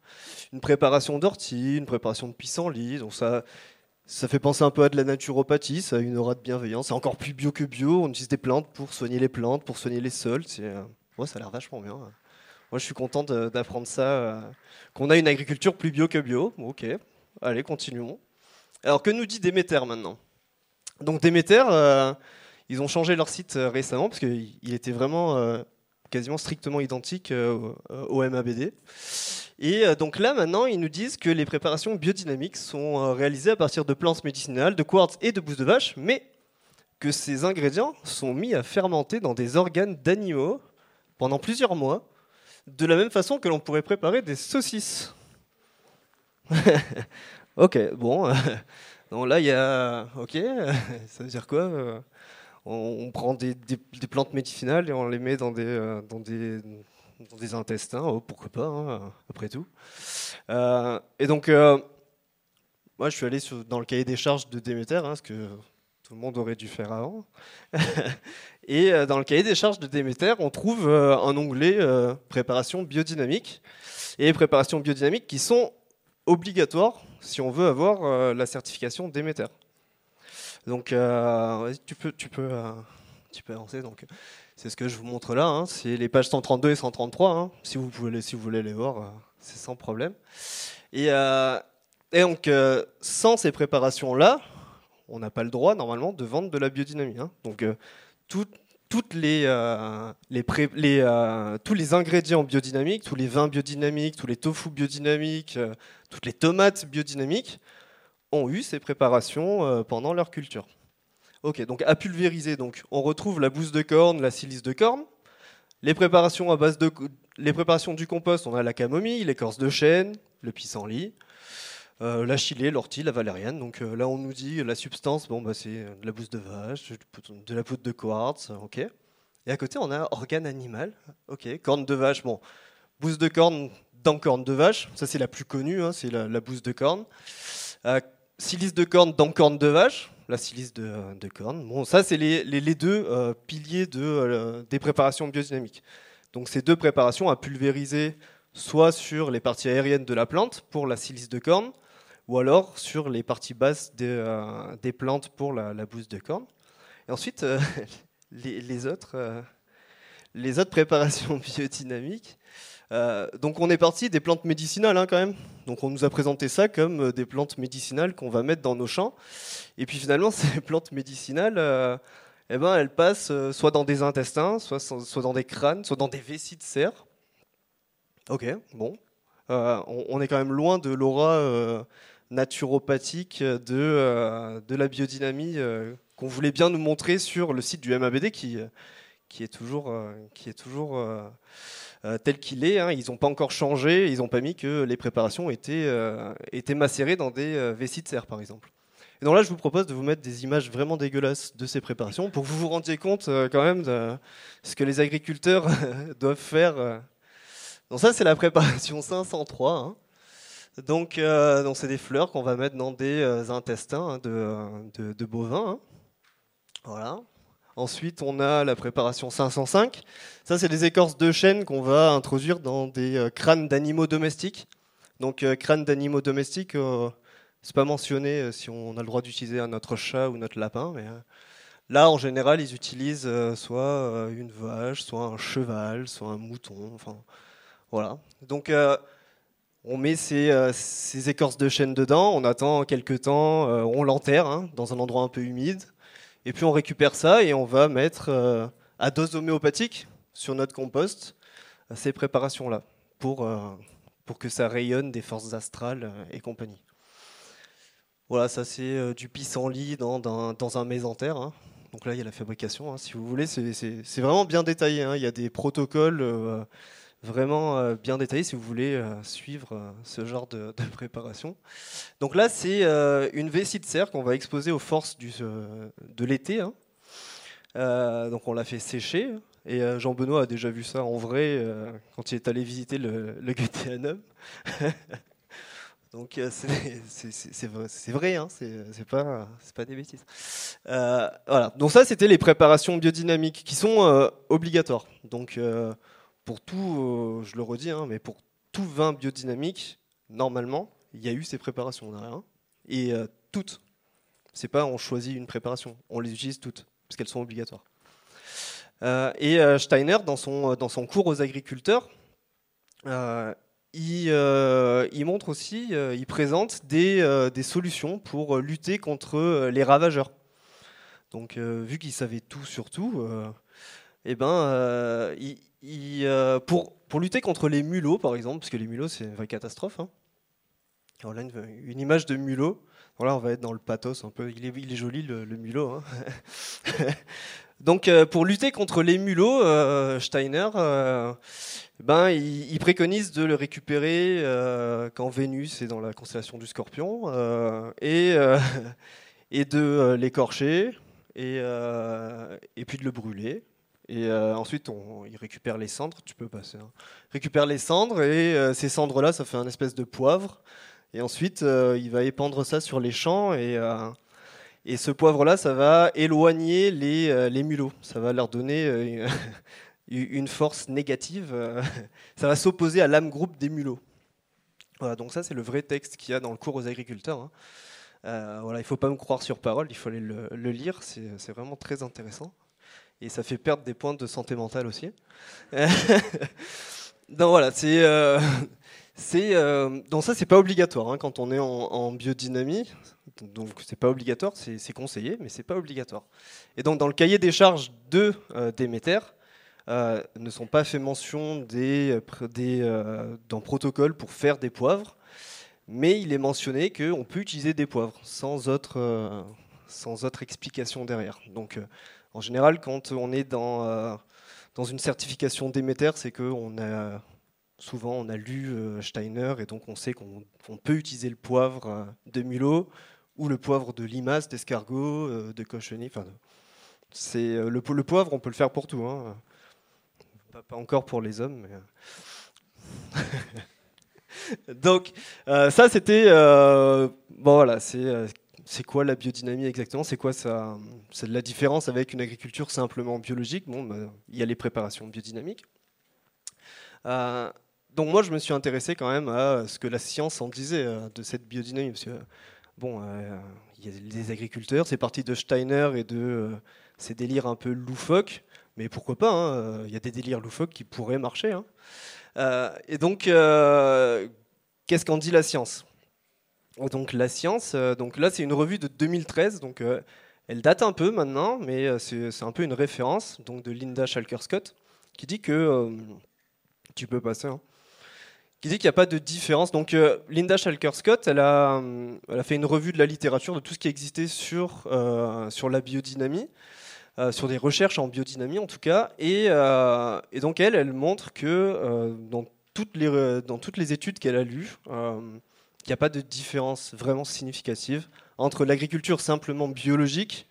une préparation d'ortie, une préparation de pissenlit. Donc ça, ça fait penser un peu à de la naturopathie, ça a une aura de bienveillance. C'est encore plus bio que bio. On utilise des plantes pour soigner les plantes, pour soigner les sols. Euh, ça a l'air vachement bien. Moi, je suis content d'apprendre ça, euh, qu'on a une agriculture plus bio que bio. Ok, allez, continuons. Alors, que nous dit Déméter maintenant? Donc, Déméter, euh, ils ont changé leur site récemment parce qu'il était vraiment quasiment strictement identique au MABD. Et euh, donc là, maintenant, ils nous disent que les préparations biodynamiques sont euh, réalisées à partir de plantes médicinales, de quartz et de bouse de vache, mais que ces ingrédients sont mis à fermenter dans des organes d'animaux pendant plusieurs mois, de la même façon que l'on pourrait préparer des saucisses. ok, bon. Donc là, il y a. Ok, ça veut dire quoi on, prend des, plantes médicinales et on les met dans des, euh, intestins, oh, pourquoi pas, hein, après tout. Euh, et donc, euh, moi, je suis allé dans le cahier des charges de Déméter, hein, ce que tout le monde aurait dû faire avant. et dans le cahier des charges de Déméter, on trouve un onglet préparation biodynamique et préparation biodynamique qui sont obligatoires si on veut avoir la certification Déméter. Donc, tu peux, tu peux, tu peux avancer. Donc, c'est ce que je vous montre là. Hein. C'est les pages 132 et 133. Hein. Si, vous voulez, si vous voulez les voir, euh, c'est sans problème. Et, euh, donc, euh, sans ces préparations-là, on n'a pas le droit normalement de vendre de la biodynamie. Hein. Donc, toutes les, tous les ingrédients biodynamiques, tous les vins biodynamiques, tous les tofu biodynamiques, toutes les tomates biodynamiques ont eu ces préparations pendant leur culture. Ok, donc à pulvériser, donc on retrouve la bouse de corne, la silice de corne. Les préparations à base de les préparations du compost, on a la camomille, l'écorce de chêne, le pissenlit, euh, la chilée, l'ortie, la valériane. Donc euh, là, on nous dit la substance, bon bah c'est de la bouse de vache, de la poudre de quartz, ok. Et à côté, on a organe animal, ok, corne de vache, bon, bouse de corne dans corne de vache, ça c'est la plus connue, hein, c'est la, bouse de corne. Euh, silice de corne dans corne de vache, la silice de, corne. Bon, ça, c'est les, les, deux euh, piliers de, euh, des préparations biodynamiques. Donc, ces deux préparations à pulvériser soit sur les parties aériennes de la plante pour la silice de corne, ou alors sur les parties basses des, euh, des plantes pour la, bouse de corne. Et ensuite, les, les, autres, les autres préparations biodynamiques, euh, donc on est parti des plantes médicinales hein, quand même. Donc on nous a présenté ça comme euh, des plantes médicinales qu'on va mettre dans nos champs. Et puis finalement ces plantes médicinales, euh, eh ben, elles passent soit dans des intestins, soit, dans des crânes, soit dans des vessies de cerf. Ok, bon. On, est quand même loin de l'aura naturopathique de, de la biodynamie qu'on voulait bien nous montrer sur le site du MABD qui est toujours... qui est toujours euh, tel qu'il est. Hein. Ils n'ont pas encore changé, ils n'ont pas mis que les préparations étaient, euh, étaient macérées dans des euh, vessies de serre, par exemple. Et donc là, je vous propose de vous mettre des images vraiment dégueulasses de ces préparations pour que vous vous rendiez compte quand même de ce que les agriculteurs doivent faire. Donc ça, c'est la préparation 503. Hein. Donc, donc c'est des fleurs qu'on va mettre dans des intestins hein, de, de, bovins. Voilà. Ensuite, on a la préparation 505. Ça, c'est des écorces de chêne qu'on va introduire dans des euh, crânes d'animaux domestiques. Donc, euh, crânes d'animaux domestiques, euh, c'est pas mentionné si on a le droit d'utiliser notre chat ou notre lapin, mais Là, en général, ils utilisent soit une vache, soit un cheval, soit un mouton. Enfin, voilà. Donc, on met ces, écorces de chêne dedans, on attend quelques temps, on l'enterre hein, dans un endroit un peu humide, et puis on récupère ça et on va mettre à dose homéopathique sur notre compost ces préparations-là pour, euh, pour que ça rayonne des forces astrales euh, et compagnie. Voilà, ça c'est euh, du pissenlit dans, dans, dans un mésentère. Hein. Donc là, il y a la fabrication, hein. si vous voulez. C'est vraiment bien détaillé. Hein. Il y a des protocoles vraiment bien détaillés si vous voulez suivre ce genre de, préparation. Donc là, c'est une vessie de cerf qu'on va exposer aux forces de l'été. donc on l'a fait sécher. Et euh, Jean-Benoît a déjà vu ça en vrai euh, quand il est allé visiter le, le Donc euh, c'est vrai, hein, c'est pas, pas des bêtises. voilà. Donc ça, c'était les préparations biodynamiques qui sont obligatoires. Donc pour tout, je le redis, hein, mais pour tout vin biodynamique, normalement, il y a eu ces préparations derrière. Et toutes. C'est pas on choisit une préparation, on les utilise toutes parce qu'elles sont obligatoires. Euh, et euh, Steiner, dans son, dans son cours aux agriculteurs, euh, il, il, montre aussi, il présente des, des, solutions pour lutter contre les ravageurs. Donc, vu qu'il savait tout sur tout, eh ben, il, pour, pour lutter contre les mulots, par exemple, parce que les mulots, c'est une vraie catastrophe. Hein. Voilà une, une, image de mulot. Voilà, on va être dans le pathos un peu. Il est, il est joli le, mulot. Hein. Donc, euh, pour lutter contre les mulots, euh, Steiner, euh, ben, il, préconise de le récupérer quand Vénus est dans la constellation du Scorpion et, et de l'écorcher et, et puis de le brûler. Et ensuite, on, il récupère les cendres. Tu peux passer. Hein. Récupère les cendres et ces cendres-là, ça fait un espèce de poivre. Et ensuite, il va épandre ça sur les champs et et ce poivre-là, ça va éloigner les, euh, les, mulots. Ça va leur donner euh, une force négative. Euh, ça va s'opposer à l'âme groupe des mulots. Voilà, donc ça, c'est le vrai texte qu'il y a dans le cours aux agriculteurs. Hein. voilà, il ne faut pas me croire sur parole, il faut aller le, lire. C'est vraiment très intéressant. Et ça fait perdre des points de santé mentale aussi. donc voilà, c'est... c'est donc ça, c'est pas obligatoire hein, quand on est en, biodynamie donc c'est pas obligatoire, c'est conseillé, mais c'est pas obligatoire. Et donc dans le cahier des charges de euh, Déméter, euh, ne sont pas fait mention des, des euh, d'un protocole pour faire des poivres, mais il est mentionné qu'on peut utiliser des poivres sans autre, sans autre explication derrière. Donc en général, quand on est dans, dans une certification Déméter, c'est qu'on a souvent on a lu Steiner et donc on sait qu'on peut utiliser le poivre de Mulot ou le poivre de limace, d'escargot, euh, de cochenille. Enfin, c'est euh, le, le, poivre, on peut le faire pour tout. Hein. Pas, encore pour les hommes. Donc, euh, ça, c'était. bon, voilà, c'est. C'est quoi la biodynamie exactement? C'est quoi ça C'est la différence avec une agriculture simplement biologique? Bon, bah, il y a les préparations biodynamiques. donc moi, je me suis intéressé quand même à ce que la science en disait de cette biodynamie, bon, euh, il y a des agriculteurs, c'est parti de Steiner et de euh, ces délires un peu loufoques, mais pourquoi pas, hein, euh, il y a des délires loufoques qui pourraient marcher. Hein. et donc, qu'est-ce qu'en dit la science? Donc la science, donc là c'est une revue de 2013, donc elle date un peu maintenant, mais c'est un peu une référence donc de Linda Schalker Scott qui dit que tu peux passer. Hein qui dit qu'il n'y a pas de différence. Donc euh, Linda Schalker Scott, elle a, euh, elle a, fait une revue de la littérature de tout ce qui existait sur, euh, sur la biodynamie, sur des recherches en biodynamie en tout cas, et, et donc elle, elle montre que dans, toutes les, dans toutes les études qu'elle a lues, qu'il n'y a pas de différence vraiment significative entre l'agriculture simplement biologique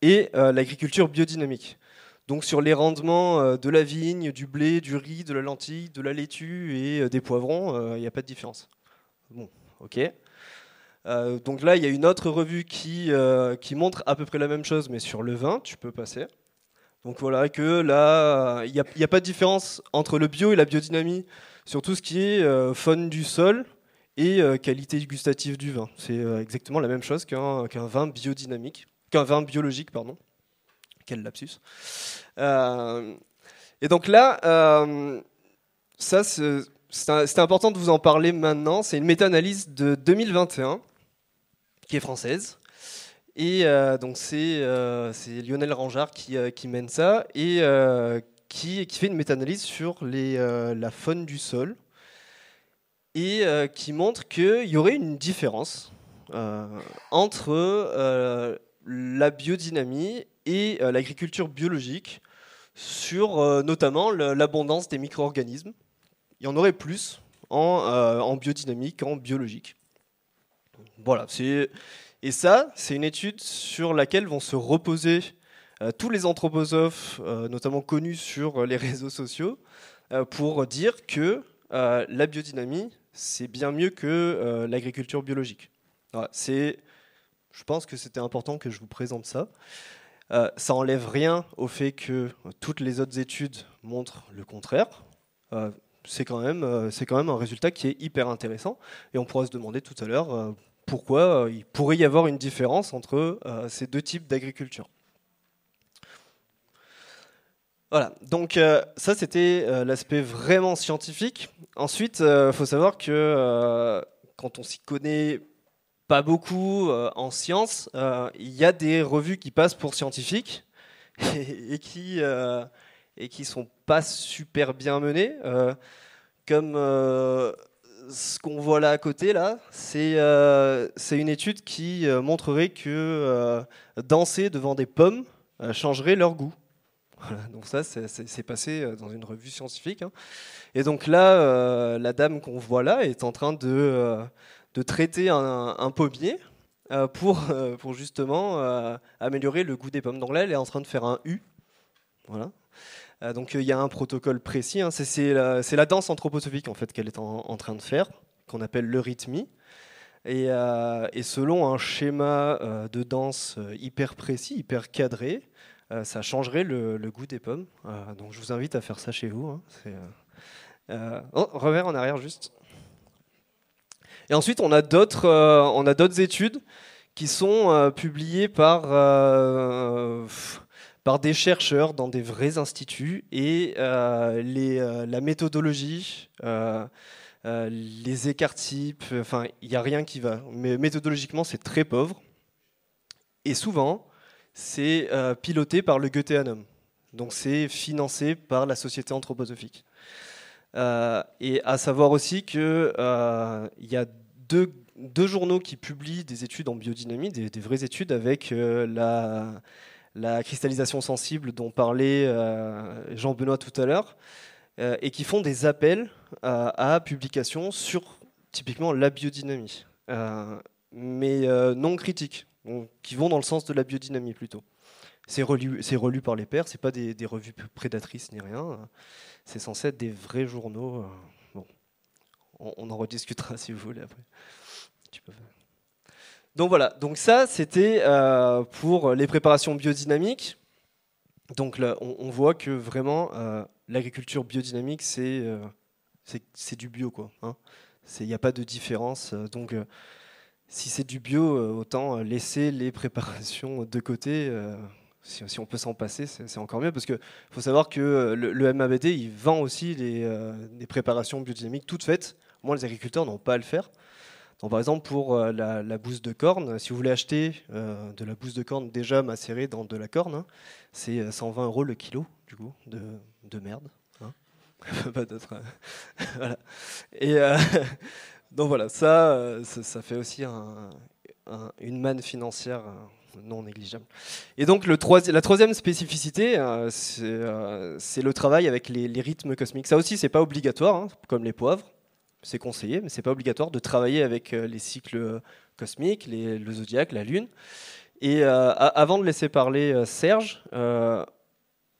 et l'agriculture biodynamique. Donc sur les rendements euh, de la vigne, du blé, du riz, de la lentille, de la laitue et euh, des poivrons, il euh, n'y a pas de différence. Bon, ok. donc là, il y a une autre revue qui, qui montre à peu près la même chose, mais sur le vin, tu peux passer. Donc voilà, que là, il n'y a, pas de différence entre le bio et la biodynamie sur tout ce qui est faune du sol et qualité gustative du vin. C'est exactement la même chose qu'un vin biodynamique, qu'un vin biologique, pardon. Quel lapsus. et donc là, ça, c'est important de vous en parler maintenant. C'est une méta-analyse de 2021 qui est française. Et donc c'est Lionel Rangard qui, mène ça et qui, fait une méta-analyse sur la faune du sol et qui montre qu'il y aurait une différence euh, entre euh, la biodynamie et euh, l'agriculture biologique sur notamment l'abondance des micro-organismes. Il y en aurait plus en, biodynamie qu'en biologique. Voilà, et ça, c'est une étude sur laquelle vont se reposer tous les anthroposophes, notamment connus sur les réseaux sociaux, pour dire que la biodynamie, c'est bien mieux que l'agriculture biologique c'est, je pense que c'était important que je vous présente ça. Euh, ça enlève rien au fait que toutes les autres études montrent le contraire. Euh, c'est quand même, euh, c'est quand même un résultat qui est hyper intéressant. Et on pourra se demander tout à l'heure pourquoi il pourrait y avoir une différence entre ces deux types d'agriculture. Voilà, donc ça c'était l'aspect vraiment scientifique. Ensuite, il faut savoir que quand on s'y connaît pas beaucoup euh, en sciences. Euh, il y a des revues qui passent pour scientifiques et, qui euh, et qui sont pas super bien menées. comme ce qu'on voit là à côté, là, c'est une étude qui montrerait que danser devant des pommes changerait leur goût. Donc ça, c'est passé dans une revue scientifique. Hein. Et donc là, la dame qu'on voit là est en train de de traiter un, pommier euh, pour, euh, pour justement euh, améliorer le goût des pommes. Donc là, elle est en train de faire un U. Voilà. donc il y a un protocole précis. Hein. C'est la, la, danse anthroposophique en fait qu'elle est en, train de faire, qu'on appelle le rythmie. Et, et, selon un schéma de danse hyper précis, hyper cadré, ça changerait le, goût des pommes. donc je vous invite à faire ça chez vous. Hein. Oh, revers en arrière juste. Et ensuite, on a d'autres, euh, on a d'autres études qui sont euh, publiées par euh, par des chercheurs dans des vrais instituts et les, la méthodologie, les écarts types, enfin, il n'y a rien qui va. Mais méthodologiquement, c'est très pauvre. Et souvent, c'est piloté par le Goetheanum. Donc, c'est financé par la Société anthroposophique. Euh, et à savoir aussi qu'il euh, y a deux, deux, journaux qui publient des études en biodynamie, des, vraies études avec euh, la, la, cristallisation sensible dont parlait Jean-Benoît tout à l'heure, et qui font des appels à publication sur typiquement la biodynamie, mais non critiques, qui vont dans le sens de la biodynamie plutôt. C'est relu, relu par les pairs, c'est pas des, revues prédatrices ni rien c'est censé être des vrais journaux. Euh, bon, on, en rediscutera si vous voulez après. Donc voilà, donc ça c'était euh, pour les préparations biodynamiques. Donc là, on, voit que vraiment euh, l'agriculture biodynamique c'est c'est du bio quoi. Il hein. n'y a pas de différence. Donc si c'est du bio, autant laisser les préparations de côté si, on peut s'en passer, c'est encore mieux parce qu'il faut savoir que euh, le, MABD il vend aussi des euh, préparations biodynamiques toutes faites. Moi, les agriculteurs n'ont pas à le faire. Donc, par exemple, pour euh, la, la, bouse de corne, si vous voulez acheter de la bouse de corne déjà macérée dans de la corne, hein, c'est 120 euros le kilo, du coup, de, de merde. Hein. d'autre. voilà. Et donc voilà, ça, ça, fait aussi une manne financière non négligeable. Et donc la troisième spécificité, euh, euh, c'est le travail avec les, rythmes cosmiques. Ça aussi, c'est pas obligatoire, hein, comme les poivres. C'est conseillé, mais c'est pas obligatoire de travailler avec euh, les cycles cosmiques, les, le zodiaque, la lune. Et avant de laisser parler Serge,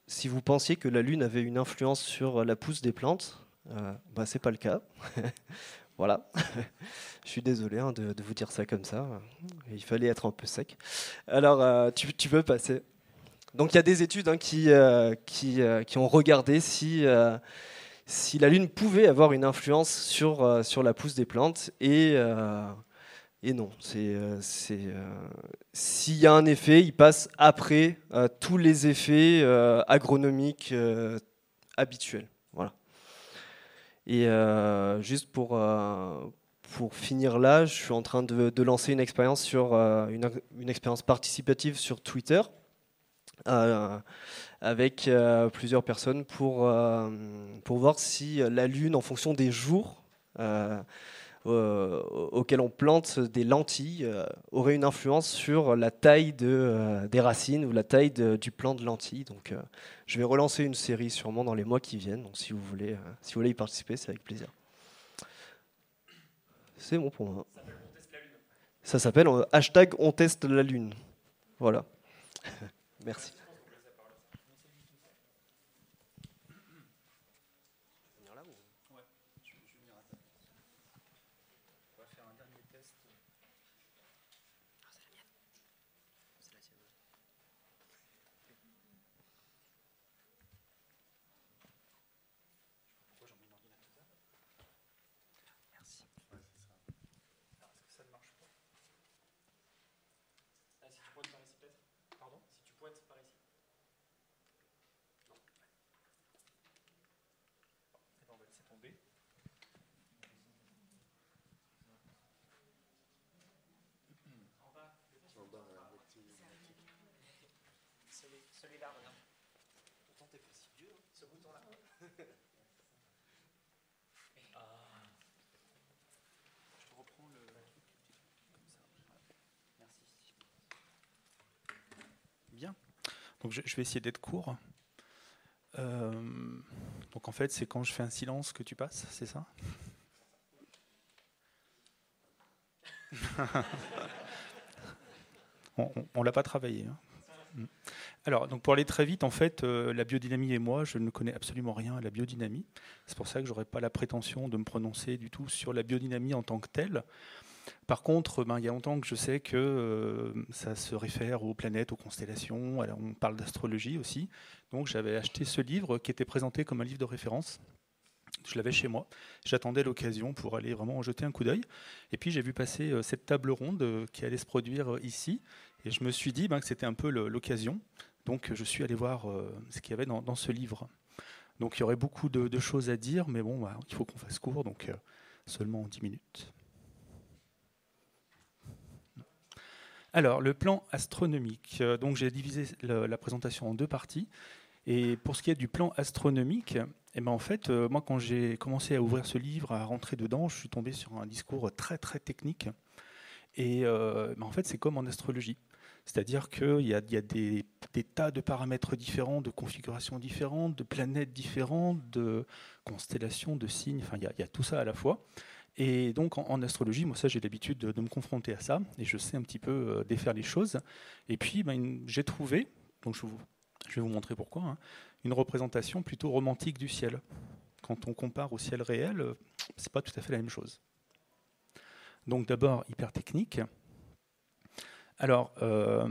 si vous pensiez que la lune avait une influence sur la pousse des plantes, bah, c'est pas le cas. Voilà. Je suis désolé hein, de, vous dire ça comme ça. Il fallait être un peu sec. Alors, euh, tu, peux passer. Donc, il y a des études hein, qui, euh, euh, qui, ont regardé si, si la Lune pouvait avoir une influence sur, sur la pousse des plantes. Et et non, c'est s'il y a un effet, il passe après tous les effets agronomiques habituels. Et juste pour pour finir là, je suis en train de, lancer une expérience sur une, une, expérience participative sur Twitter euh, avec euh, plusieurs personnes pour, euh, pour voir si la Lune, en fonction des jours auxquels on plante des lentilles, aurait une influence sur la taille de, des racines ou la taille du plant de lentilles. Donc, je vais relancer une série sûrement dans les mois qui viennent. Donc, si vous voulez, si vous voulez y participer, c'est avec plaisir. C'est bon pour moi. Ça s'appelle hashtag on teste la lune. Voilà. Merci. Celui-là, regarde. Pourtant, t'es pas si vieux, hein, ce bouton-là. ah. Je reprends le comme ça. Merci. Bien. Donc, je, je vais essayer d'être court. Euh, donc, en fait, c'est quand je fais un silence que tu passes, c'est ça? On ne l'a pas travaillé. Hein. Alors, donc pour aller très vite, en fait, euh, la biodynamie et moi, je ne connais absolument rien à la biodynamie. C'est pour ça que je n'aurais pas la prétention de me prononcer du tout sur la biodynamie en tant que telle. Par contre, ben, il y a longtemps que je sais que euh, ça se réfère aux planètes, aux constellations. On parle d'astrologie aussi. Donc, j'avais acheté ce livre qui était présenté comme un livre de référence. Je l'avais chez moi. J'attendais l'occasion pour aller vraiment jeter un coup d'œil. Et puis, j'ai vu passer euh, cette table ronde qui allait se produire ici. Et je me suis dit ben, que c'était un peu l'occasion. Donc je suis allé voir euh, ce qu'il y avait dans, ce livre. Donc il y aurait beaucoup de, choses à dire, mais bon, bah, il faut qu'on fasse court, donc euh, seulement 10 minutes. Alors, le plan astronomique. Euh, donc j'ai divisé la, présentation en deux parties. Et pour ce qui est du plan astronomique, eh ben en fait, moi, quand j'ai commencé à ouvrir ce livre, à rentrer dedans, je suis tombé sur un discours très très technique. Et ben, en fait, c'est comme en astrologie. C'est-à-dire qu'il y a, des, tas de paramètres différents, de configurations différentes, de planètes différentes, de constellations, de signes, enfin il y, a, tout ça à la fois. Et donc en, astrologie, moi ça j'ai l'habitude de, me confronter à ça, et je sais un petit peu euh, défaire les choses. Et puis ben, j'ai trouvé, donc je, vais vous montrer pourquoi, hein, une représentation plutôt romantique du ciel. Quand on compare au ciel réel, euh, c'est pas tout à fait la même chose. Donc d'abord hyper technique, alors, euh,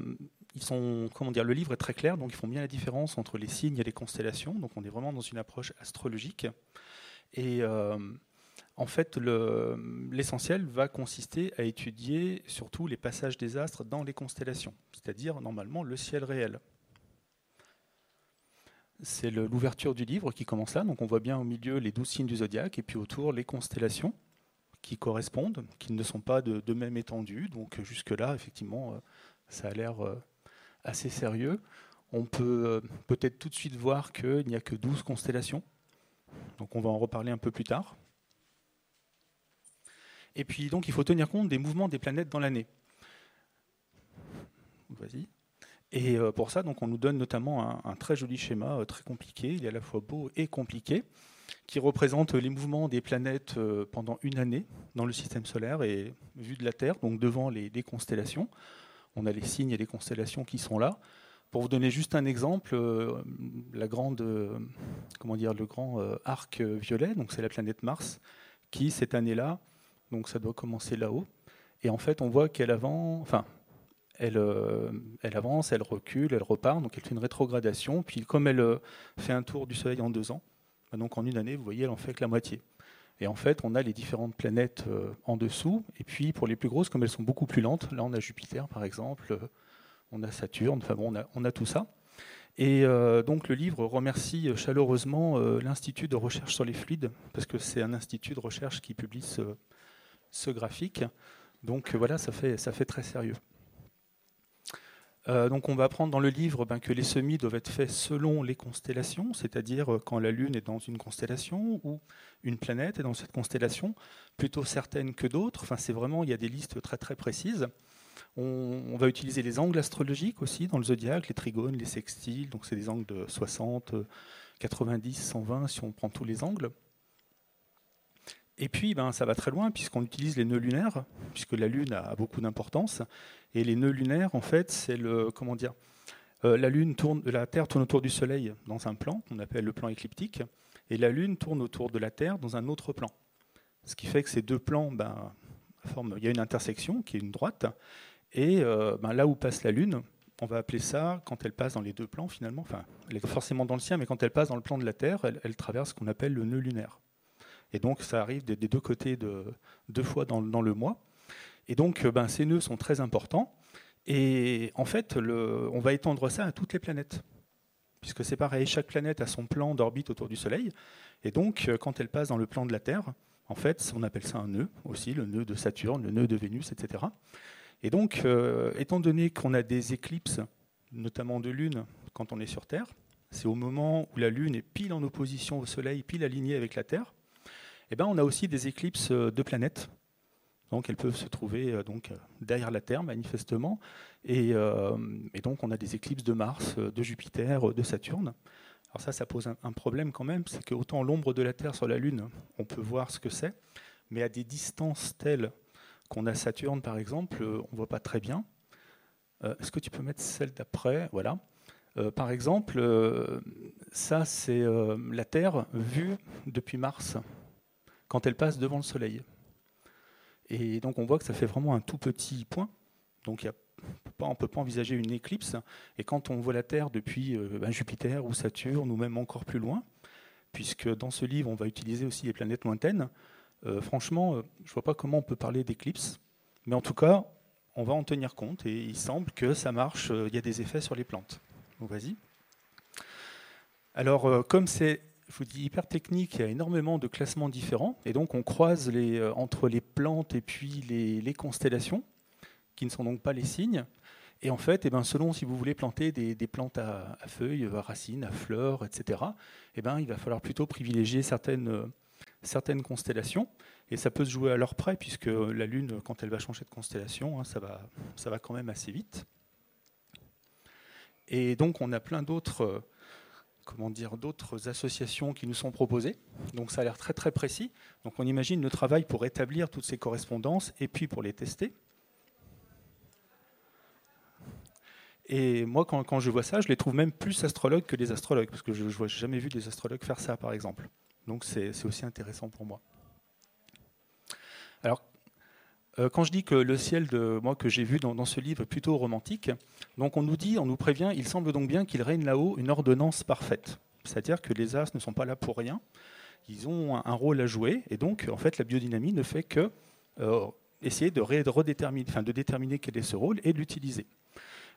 ils sont, comment dire, le livre est très clair, donc ils font bien la différence entre les signes et les constellations. Donc, on est vraiment dans une approche astrologique. Et euh, en fait, l'essentiel va consister à étudier surtout les passages des astres dans les constellations, c'est-à-dire normalement le ciel réel. C'est l'ouverture du livre qui commence là, donc on voit bien au milieu les douze signes du zodiaque et puis autour les constellations qui correspondent, qui ne sont pas de, même étendue. Donc jusque-là, effectivement, euh, ça a l'air euh, assez sérieux. On peut euh, peut-être tout de suite voir qu'il n'y a que 12 constellations. Donc on va en reparler un peu plus tard. Et puis donc il faut tenir compte des mouvements des planètes dans l'année. Vas-y. Et pour ça, donc, on nous donne notamment un, un, très joli schéma, très compliqué. Il est à la fois beau et compliqué qui représente les mouvements des planètes euh, pendant une année dans le système solaire et vu de la Terre, donc devant les, constellations. On a les signes et les constellations qui sont là. Pour vous donner juste un exemple, euh, la grande, euh, comment dire, le grand arc violet, donc c'est la planète Mars, qui cette année-là, donc ça doit commencer là-haut, et en fait on voit qu'elle avance, enfin, elle, avance, elle recule, elle repart, donc elle fait une rétrogradation. Puis comme elle fait un tour du Soleil en deux ans, donc en une année, vous voyez, elle en fait que la moitié. Et en fait, on a les différentes planètes euh, en dessous. Et puis, pour les plus grosses, comme elles sont beaucoup plus lentes, là, on a Jupiter, par exemple, euh, on a Saturne, enfin bon, on a, tout ça. Et euh, donc, le livre remercie chaleureusement l'Institut de recherche sur les fluides, parce que c'est un institut de recherche qui publie ce, ce graphique. Donc, voilà, ça fait, ça fait très sérieux. Euh, donc on va apprendre dans le livre ben, que les semis doivent être faits selon les constellations, c'est-à-dire euh, quand la Lune est dans une constellation ou une planète est dans cette constellation, plutôt certaines que d'autres. Enfin, c'est vraiment, il y a des listes très très précises. On, va utiliser les angles astrologiques aussi dans le zodiaque, les trigones, les sextiles, donc c'est des angles de 60, 90, 120 si on prend tous les angles. Et puis, ben, ça va très loin puisqu'on utilise les nœuds lunaires, puisque la Lune a beaucoup d'importance. Et les nœuds lunaires, en fait, c'est le comment dire euh, La Lune tourne, la Terre tourne autour du Soleil dans un plan qu'on appelle le plan écliptique, et la Lune tourne autour de la Terre dans un autre plan. Ce qui fait que ces deux plans, ben, il y a une intersection qui est une droite, et euh, ben, là où passe la Lune, on va appeler ça, quand elle passe dans les deux plans finalement, enfin, elle est forcément dans le sien, mais quand elle passe dans le plan de la Terre, elle traverse ce qu'on appelle le nœud lunaire. Et donc ça arrive des, deux côtés de, deux fois dans, le mois. Et donc euh, ben, ces nœuds sont très importants. Et en fait, on va étendre ça à toutes les planètes. Puisque c'est pareil, chaque planète a son plan d'orbite autour du Soleil. Et donc, euh, quand elle passe dans le plan de la Terre, en fait, on appelle ça un nœud aussi, le nœud de Saturne, le nœud de Vénus, etc. Et donc, euh, étant donné qu'on a des éclipses, notamment de Lune, quand on est sur Terre, c'est au moment où la Lune est pile en opposition au Soleil, pile alignée avec la Terre, eh ben, on a aussi des éclipses euh, de planètes. Donc elles peuvent se trouver euh, donc, euh, derrière la Terre, manifestement. Et, donc on a des éclipses de Mars, de Jupiter, de Saturne. Alors ça, ça pose un, problème quand même, c'est que autant l'ombre de la Terre sur la Lune, on peut voir ce que c'est, mais à des distances telles qu'on a Saturne, par exemple, on ne voit pas très bien. Est-ce que tu peux mettre celle d'après? Voilà. par exemple, ça, c'est la Terre vue depuis Mars quand elle passe devant le Soleil. Et donc on voit que ça fait vraiment un tout petit point. Donc on ne peut pas envisager une éclipse. Et quand on voit la Terre depuis euh, ben, Jupiter ou Saturne, ou même encore plus loin, puisque dans ce livre on va utiliser aussi les planètes lointaines, euh, franchement, euh, je ne vois pas comment on peut parler d'éclipse. Mais en tout cas, on va en tenir compte et il semble que ça marche, il y a des effets sur les plantes. Donc vas-y. Alors, comme c'est je vous dis hyper technique, il y a énormément de classements différents, et donc on croise les, euh, entre les plantes et puis les, constellations, qui ne sont donc pas les signes. Et en fait, eh ben, selon si vous voulez planter des, plantes à, feuilles, à racines, à fleurs, etc., eh ben, il va falloir plutôt privilégier certaines, euh, certaines constellations. Et ça peut se jouer à leur près, puisque la Lune, quand elle va changer de constellation, hein, ça, va, ça va quand même assez vite. Et donc on a plein d'autres euh, comment dire, d'autres associations qui nous sont proposées. Donc ça a l'air très très précis. Donc on imagine le travail pour établir toutes ces correspondances et puis pour les tester. Et moi, quand, je vois ça, je les trouve même plus astrologues que les astrologues, parce que je n'ai jamais vu des astrologues faire ça, par exemple. Donc c'est aussi intéressant pour moi. Alors, quand je dis que le ciel de moi que j'ai vu dans, ce livre est plutôt romantique, donc on nous dit, on nous prévient, il semble donc bien qu'il règne là-haut une ordonnance parfaite. C'est-à-dire que les as ne sont pas là pour rien, ils ont un, rôle à jouer, et donc en fait la biodynamie ne fait que euh, essayer de, redéterminer, enfin, de déterminer quel est ce rôle et de l'utiliser.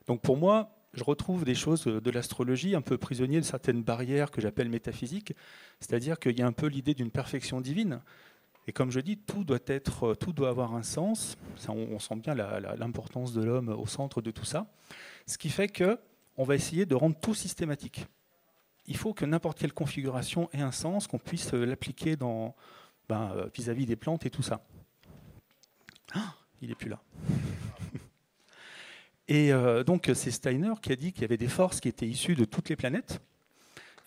Donc pour moi, je retrouve des choses de l'astrologie un peu prisonnier de certaines barrières que j'appelle métaphysiques, c'est-à-dire qu'il y a un peu l'idée d'une perfection divine. Et comme je dis, tout doit, être, tout doit avoir un sens. on, sent bien l'importance de l'homme au centre de tout ça. Ce qui fait que on va essayer de rendre tout systématique. Il faut que n'importe quelle configuration ait un sens, qu'on puisse l'appliquer ben, euh, vis-à-vis des plantes et tout ça. Ah, il n'est plus là. Et euh, donc c'est Steiner qui a dit qu'il y avait des forces qui étaient issues de toutes les planètes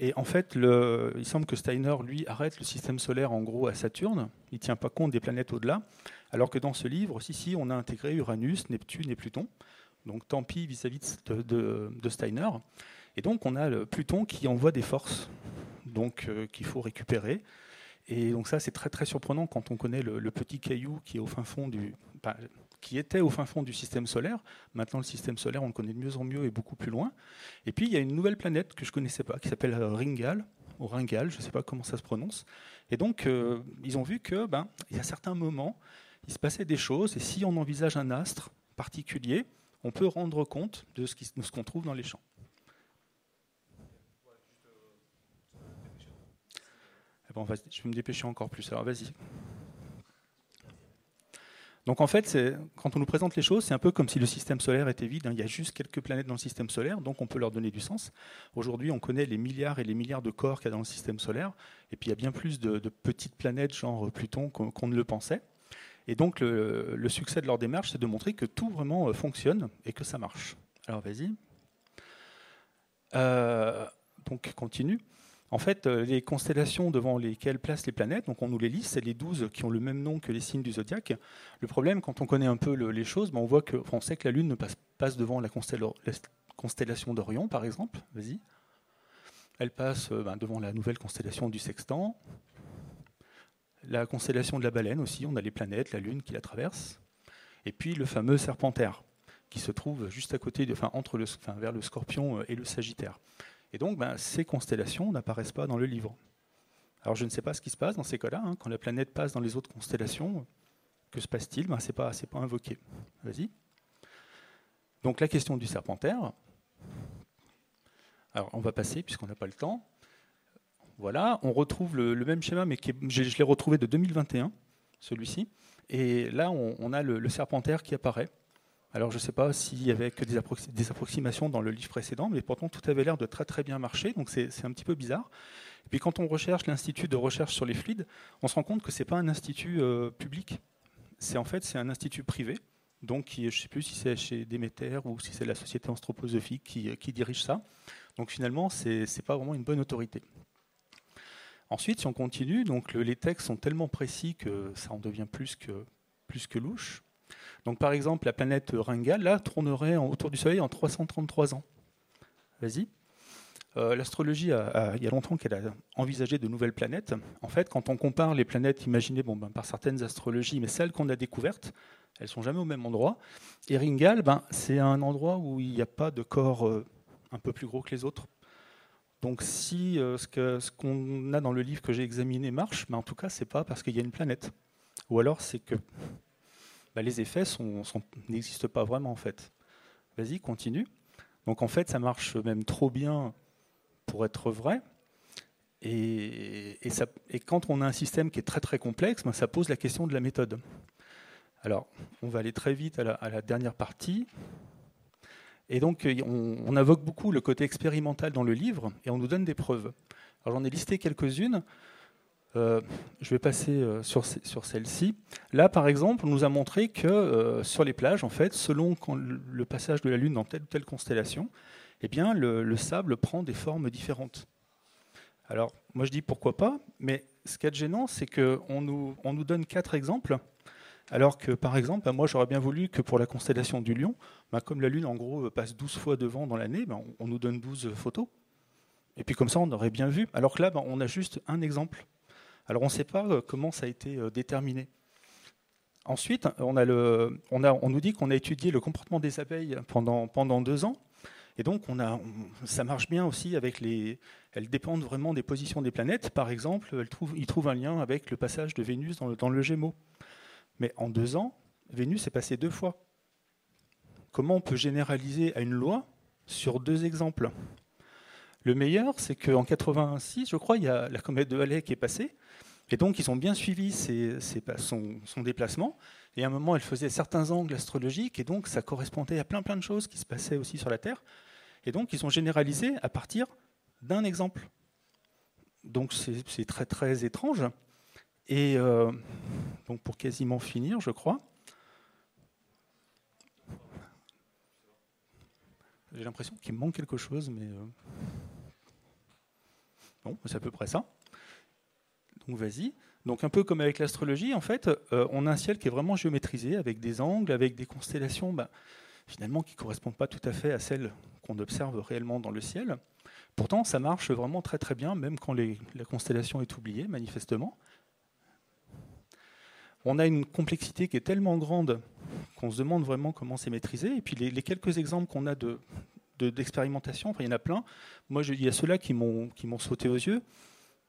et en fait, il semble que Steiner, lui, arrête le système solaire en gros à Saturne. Il ne tient pas compte des planètes au-delà. Alors que dans ce livre, si, si, on a intégré Uranus, Neptune et Pluton. Donc tant pis vis-à-vis de, Steiner. Et donc on a le Pluton qui envoie des forces donc euh, qu'il faut récupérer. Et donc ça, c'est très très surprenant quand on connaît le, petit caillou qui est au fin fond du, qui était au fin fond du système solaire. Maintenant, le système solaire, on le connaît de mieux en mieux et beaucoup plus loin. Et puis, il y a une nouvelle planète que je ne connaissais pas, qui s'appelle Ringal, ou Ringal, je ne sais pas comment ça se prononce. Et donc, euh, ils ont vu que, ben, il y a certains moments, il se passait des choses, et si on envisage un astre particulier, on peut rendre compte de ce qu'on trouve dans les champs. Eh ben, je vais me dépêcher encore plus. Alors, vas-y. Donc en fait, quand on nous présente les choses, c'est un peu comme si le système solaire était vide. Hein. Il y a juste quelques planètes dans le système solaire, donc on peut leur donner du sens. Aujourd'hui, on connaît les milliards et les milliards de corps qu'il y a dans le système solaire, et puis il y a bien plus de, petites planètes, genre Pluton, qu'on ne le pensait. Et donc le, succès de leur démarche, c'est de montrer que tout vraiment euh, fonctionne et que ça marche. Alors vas-y. Euh, donc continue. En fait, euh, les constellations devant lesquelles placent les planètes, donc on nous les liste, c'est les 12 qui ont le même nom que les signes du zodiaque. Le problème, quand on connaît un peu les choses, ben, on voit que, on sait que la Lune ne passe, passe devant la, constellation d'Orion, par exemple. Vas-y. Elle passe euh, ben, devant la nouvelle constellation du Sextant. La constellation de la Baleine aussi, on a les planètes, la Lune qui la traverse. Et puis le fameux Serpentaire, qui se trouve juste à côté, de, enfin, entre le, enfin, vers le Scorpion euh, et le Sagittaire. Et donc, ben, ces constellations n'apparaissent pas dans le livre. Alors, je ne sais pas ce qui se passe dans ces cas-là. Hein. quand la planète passe dans les autres constellations, que se passe-t-il? Ben, Ce n'est pas, pas invoqué. Vas-y. Donc, la question du serpentaire. Alors, on va passer, puisqu'on n'a pas le temps. Voilà, on retrouve le, même schéma, mais je, l'ai retrouvé de 2021, celui-ci. Et là, on, a le, le serpentaire qui apparaît. Alors je ne sais pas s'il y avait que des, approximations dans le livre précédent, mais pourtant tout avait l'air de très très bien marcher, donc c'est un petit peu bizarre. Et puis quand on recherche l'Institut de recherche sur les fluides, on se rend compte que ce n'est pas un institut euh, public, c'est en fait c'est un institut privé, donc je ne sais plus si c'est chez Déméter ou si c'est la société anthroposophique qui, qui, dirige ça. Donc finalement, ce n'est pas vraiment une bonne autorité. Ensuite, si on continue, donc les textes sont tellement précis que ça en devient plus que, plus que louche. Donc par exemple, la planète Ringal, là, tournerait autour du Soleil en 333 ans. Vas-y. Euh, l'astrologie, il y a longtemps qu'elle a envisagé de nouvelles planètes. En fait, quand on compare les planètes imaginées ben, par certaines astrologies, mais celles qu'on a découvertes, elles sont jamais au même endroit. Et Ringal, ben, c'est un endroit où il n'y a pas de corps euh, un peu plus gros que les autres. Donc si euh, ce qu'on a dans le livre que j'ai examiné marche, ben, en tout cas, c'est pas parce qu'il y a une planète. Ou alors c'est que bah, les effets n'existent pas vraiment en fait. Vas-y, continue. Donc en fait, ça marche même trop bien pour être vrai. Et, quand on a un système qui est très très complexe, ben, ça pose la question de la méthode. Alors, on va aller très vite à la, dernière partie. Et donc, on, on, invoque beaucoup le côté expérimental dans le livre et on nous donne des preuves. Alors, j'en ai listé quelques-unes. Euh, je vais passer euh, sur, celle-ci. Là, par exemple, on nous a montré que euh, sur les plages, en fait, selon le passage de la Lune dans telle ou telle constellation, eh bien, le, sable prend des formes différentes. Alors, moi, je dis pourquoi pas, mais ce qui est gênant, c'est qu'on nous, on nous donne quatre exemples, alors que, par exemple, bah, moi, j'aurais bien voulu que pour la constellation du Lion, bah, comme la Lune, en gros, passe 12 fois devant dans l'année, bah, on, nous donne 12 photos. Et puis comme ça, on aurait bien vu. Alors que là, on a juste un exemple. Alors on ne sait pas euh, comment ça a été euh, déterminé. Ensuite, on, nous dit qu'on a étudié le comportement des abeilles pendant, deux ans. Et donc, ça marche bien aussi avec les. Elles dépendent vraiment des positions des planètes. Par exemple, elles trouvent, ils trouvent un lien avec le passage de Vénus dans le, dans le Gémeaux. Mais en deux ans, Vénus est passée deux fois. Comment on peut généraliser à une loi sur deux exemples? Le meilleur, c'est qu'en 86, je crois, il y a la comète de Halley qui est passée. Et donc, ils ont bien suivi son, déplacement. Et à un moment, elle faisait certains angles astrologiques, et donc ça correspondait à plein plein de choses qui se passaient aussi sur la Terre. Et donc, ils ont généralisé à partir d'un exemple. Donc, c'est très très étrange. Et euh, donc, pour quasiment finir, je crois. J'ai l'impression qu'il manque quelque chose, mais euh, bon, c'est à peu près ça. Donc vas-y. Donc un peu comme avec l'astrologie, en fait, euh, on a un ciel qui est vraiment géométrisé, avec des angles, avec des constellations bah, finalement qui ne correspondent pas tout à fait à celles qu'on observe réellement dans le ciel. Pourtant, ça marche vraiment très très bien, même quand la constellation est oubliée, manifestement. On a une complexité qui est tellement grande qu'on se demande vraiment comment c'est maîtrisé. Et puis les, quelques exemples qu'on a de, d'expérimentation, il y en a plein. Moi, il y a ceux-là qui m'ont sauté aux yeux.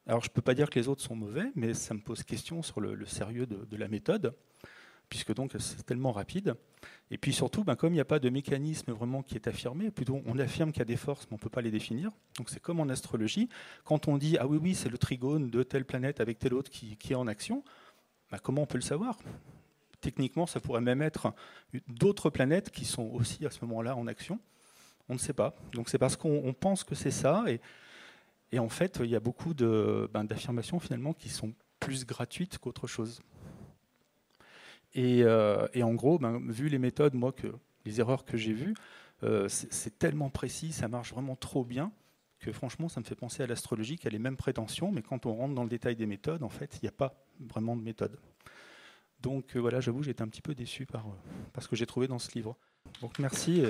Alors je ne peux pas dire que les autres sont mauvais, mais ça me pose question sur le, sérieux de, la méthode, puisque donc c'est tellement rapide. Et puis surtout, ben, comme il n'y a pas de mécanisme vraiment qui est affirmé, plutôt on affirme qu'il y a des forces, mais on ne peut pas les définir. Donc c'est comme en astrologie, quand on dit ah oui oui c'est le trigone de telle planète avec telle autre qui, est en action, ben, comment on peut le savoir? Techniquement, ça pourrait même être d'autres planètes qui sont aussi à ce moment-là en action. On ne sait pas. Donc c'est parce qu'on pense que c'est ça. Et, en fait, il y a beaucoup ben, d'affirmations finalement qui sont plus gratuites qu'autre chose. Et, euh, en gros, ben, vu les méthodes, moi, les erreurs que j'ai vues, euh, c'est tellement précis, ça marche vraiment trop bien que franchement, ça me fait penser à l'astrologie qui a les mêmes prétentions, mais quand on rentre dans le détail des méthodes, en fait, il n'y a pas vraiment de méthode. Donc euh, voilà, j'avoue, j'étais un petit peu déçu par, par ce que j'ai trouvé dans ce livre. Donc merci.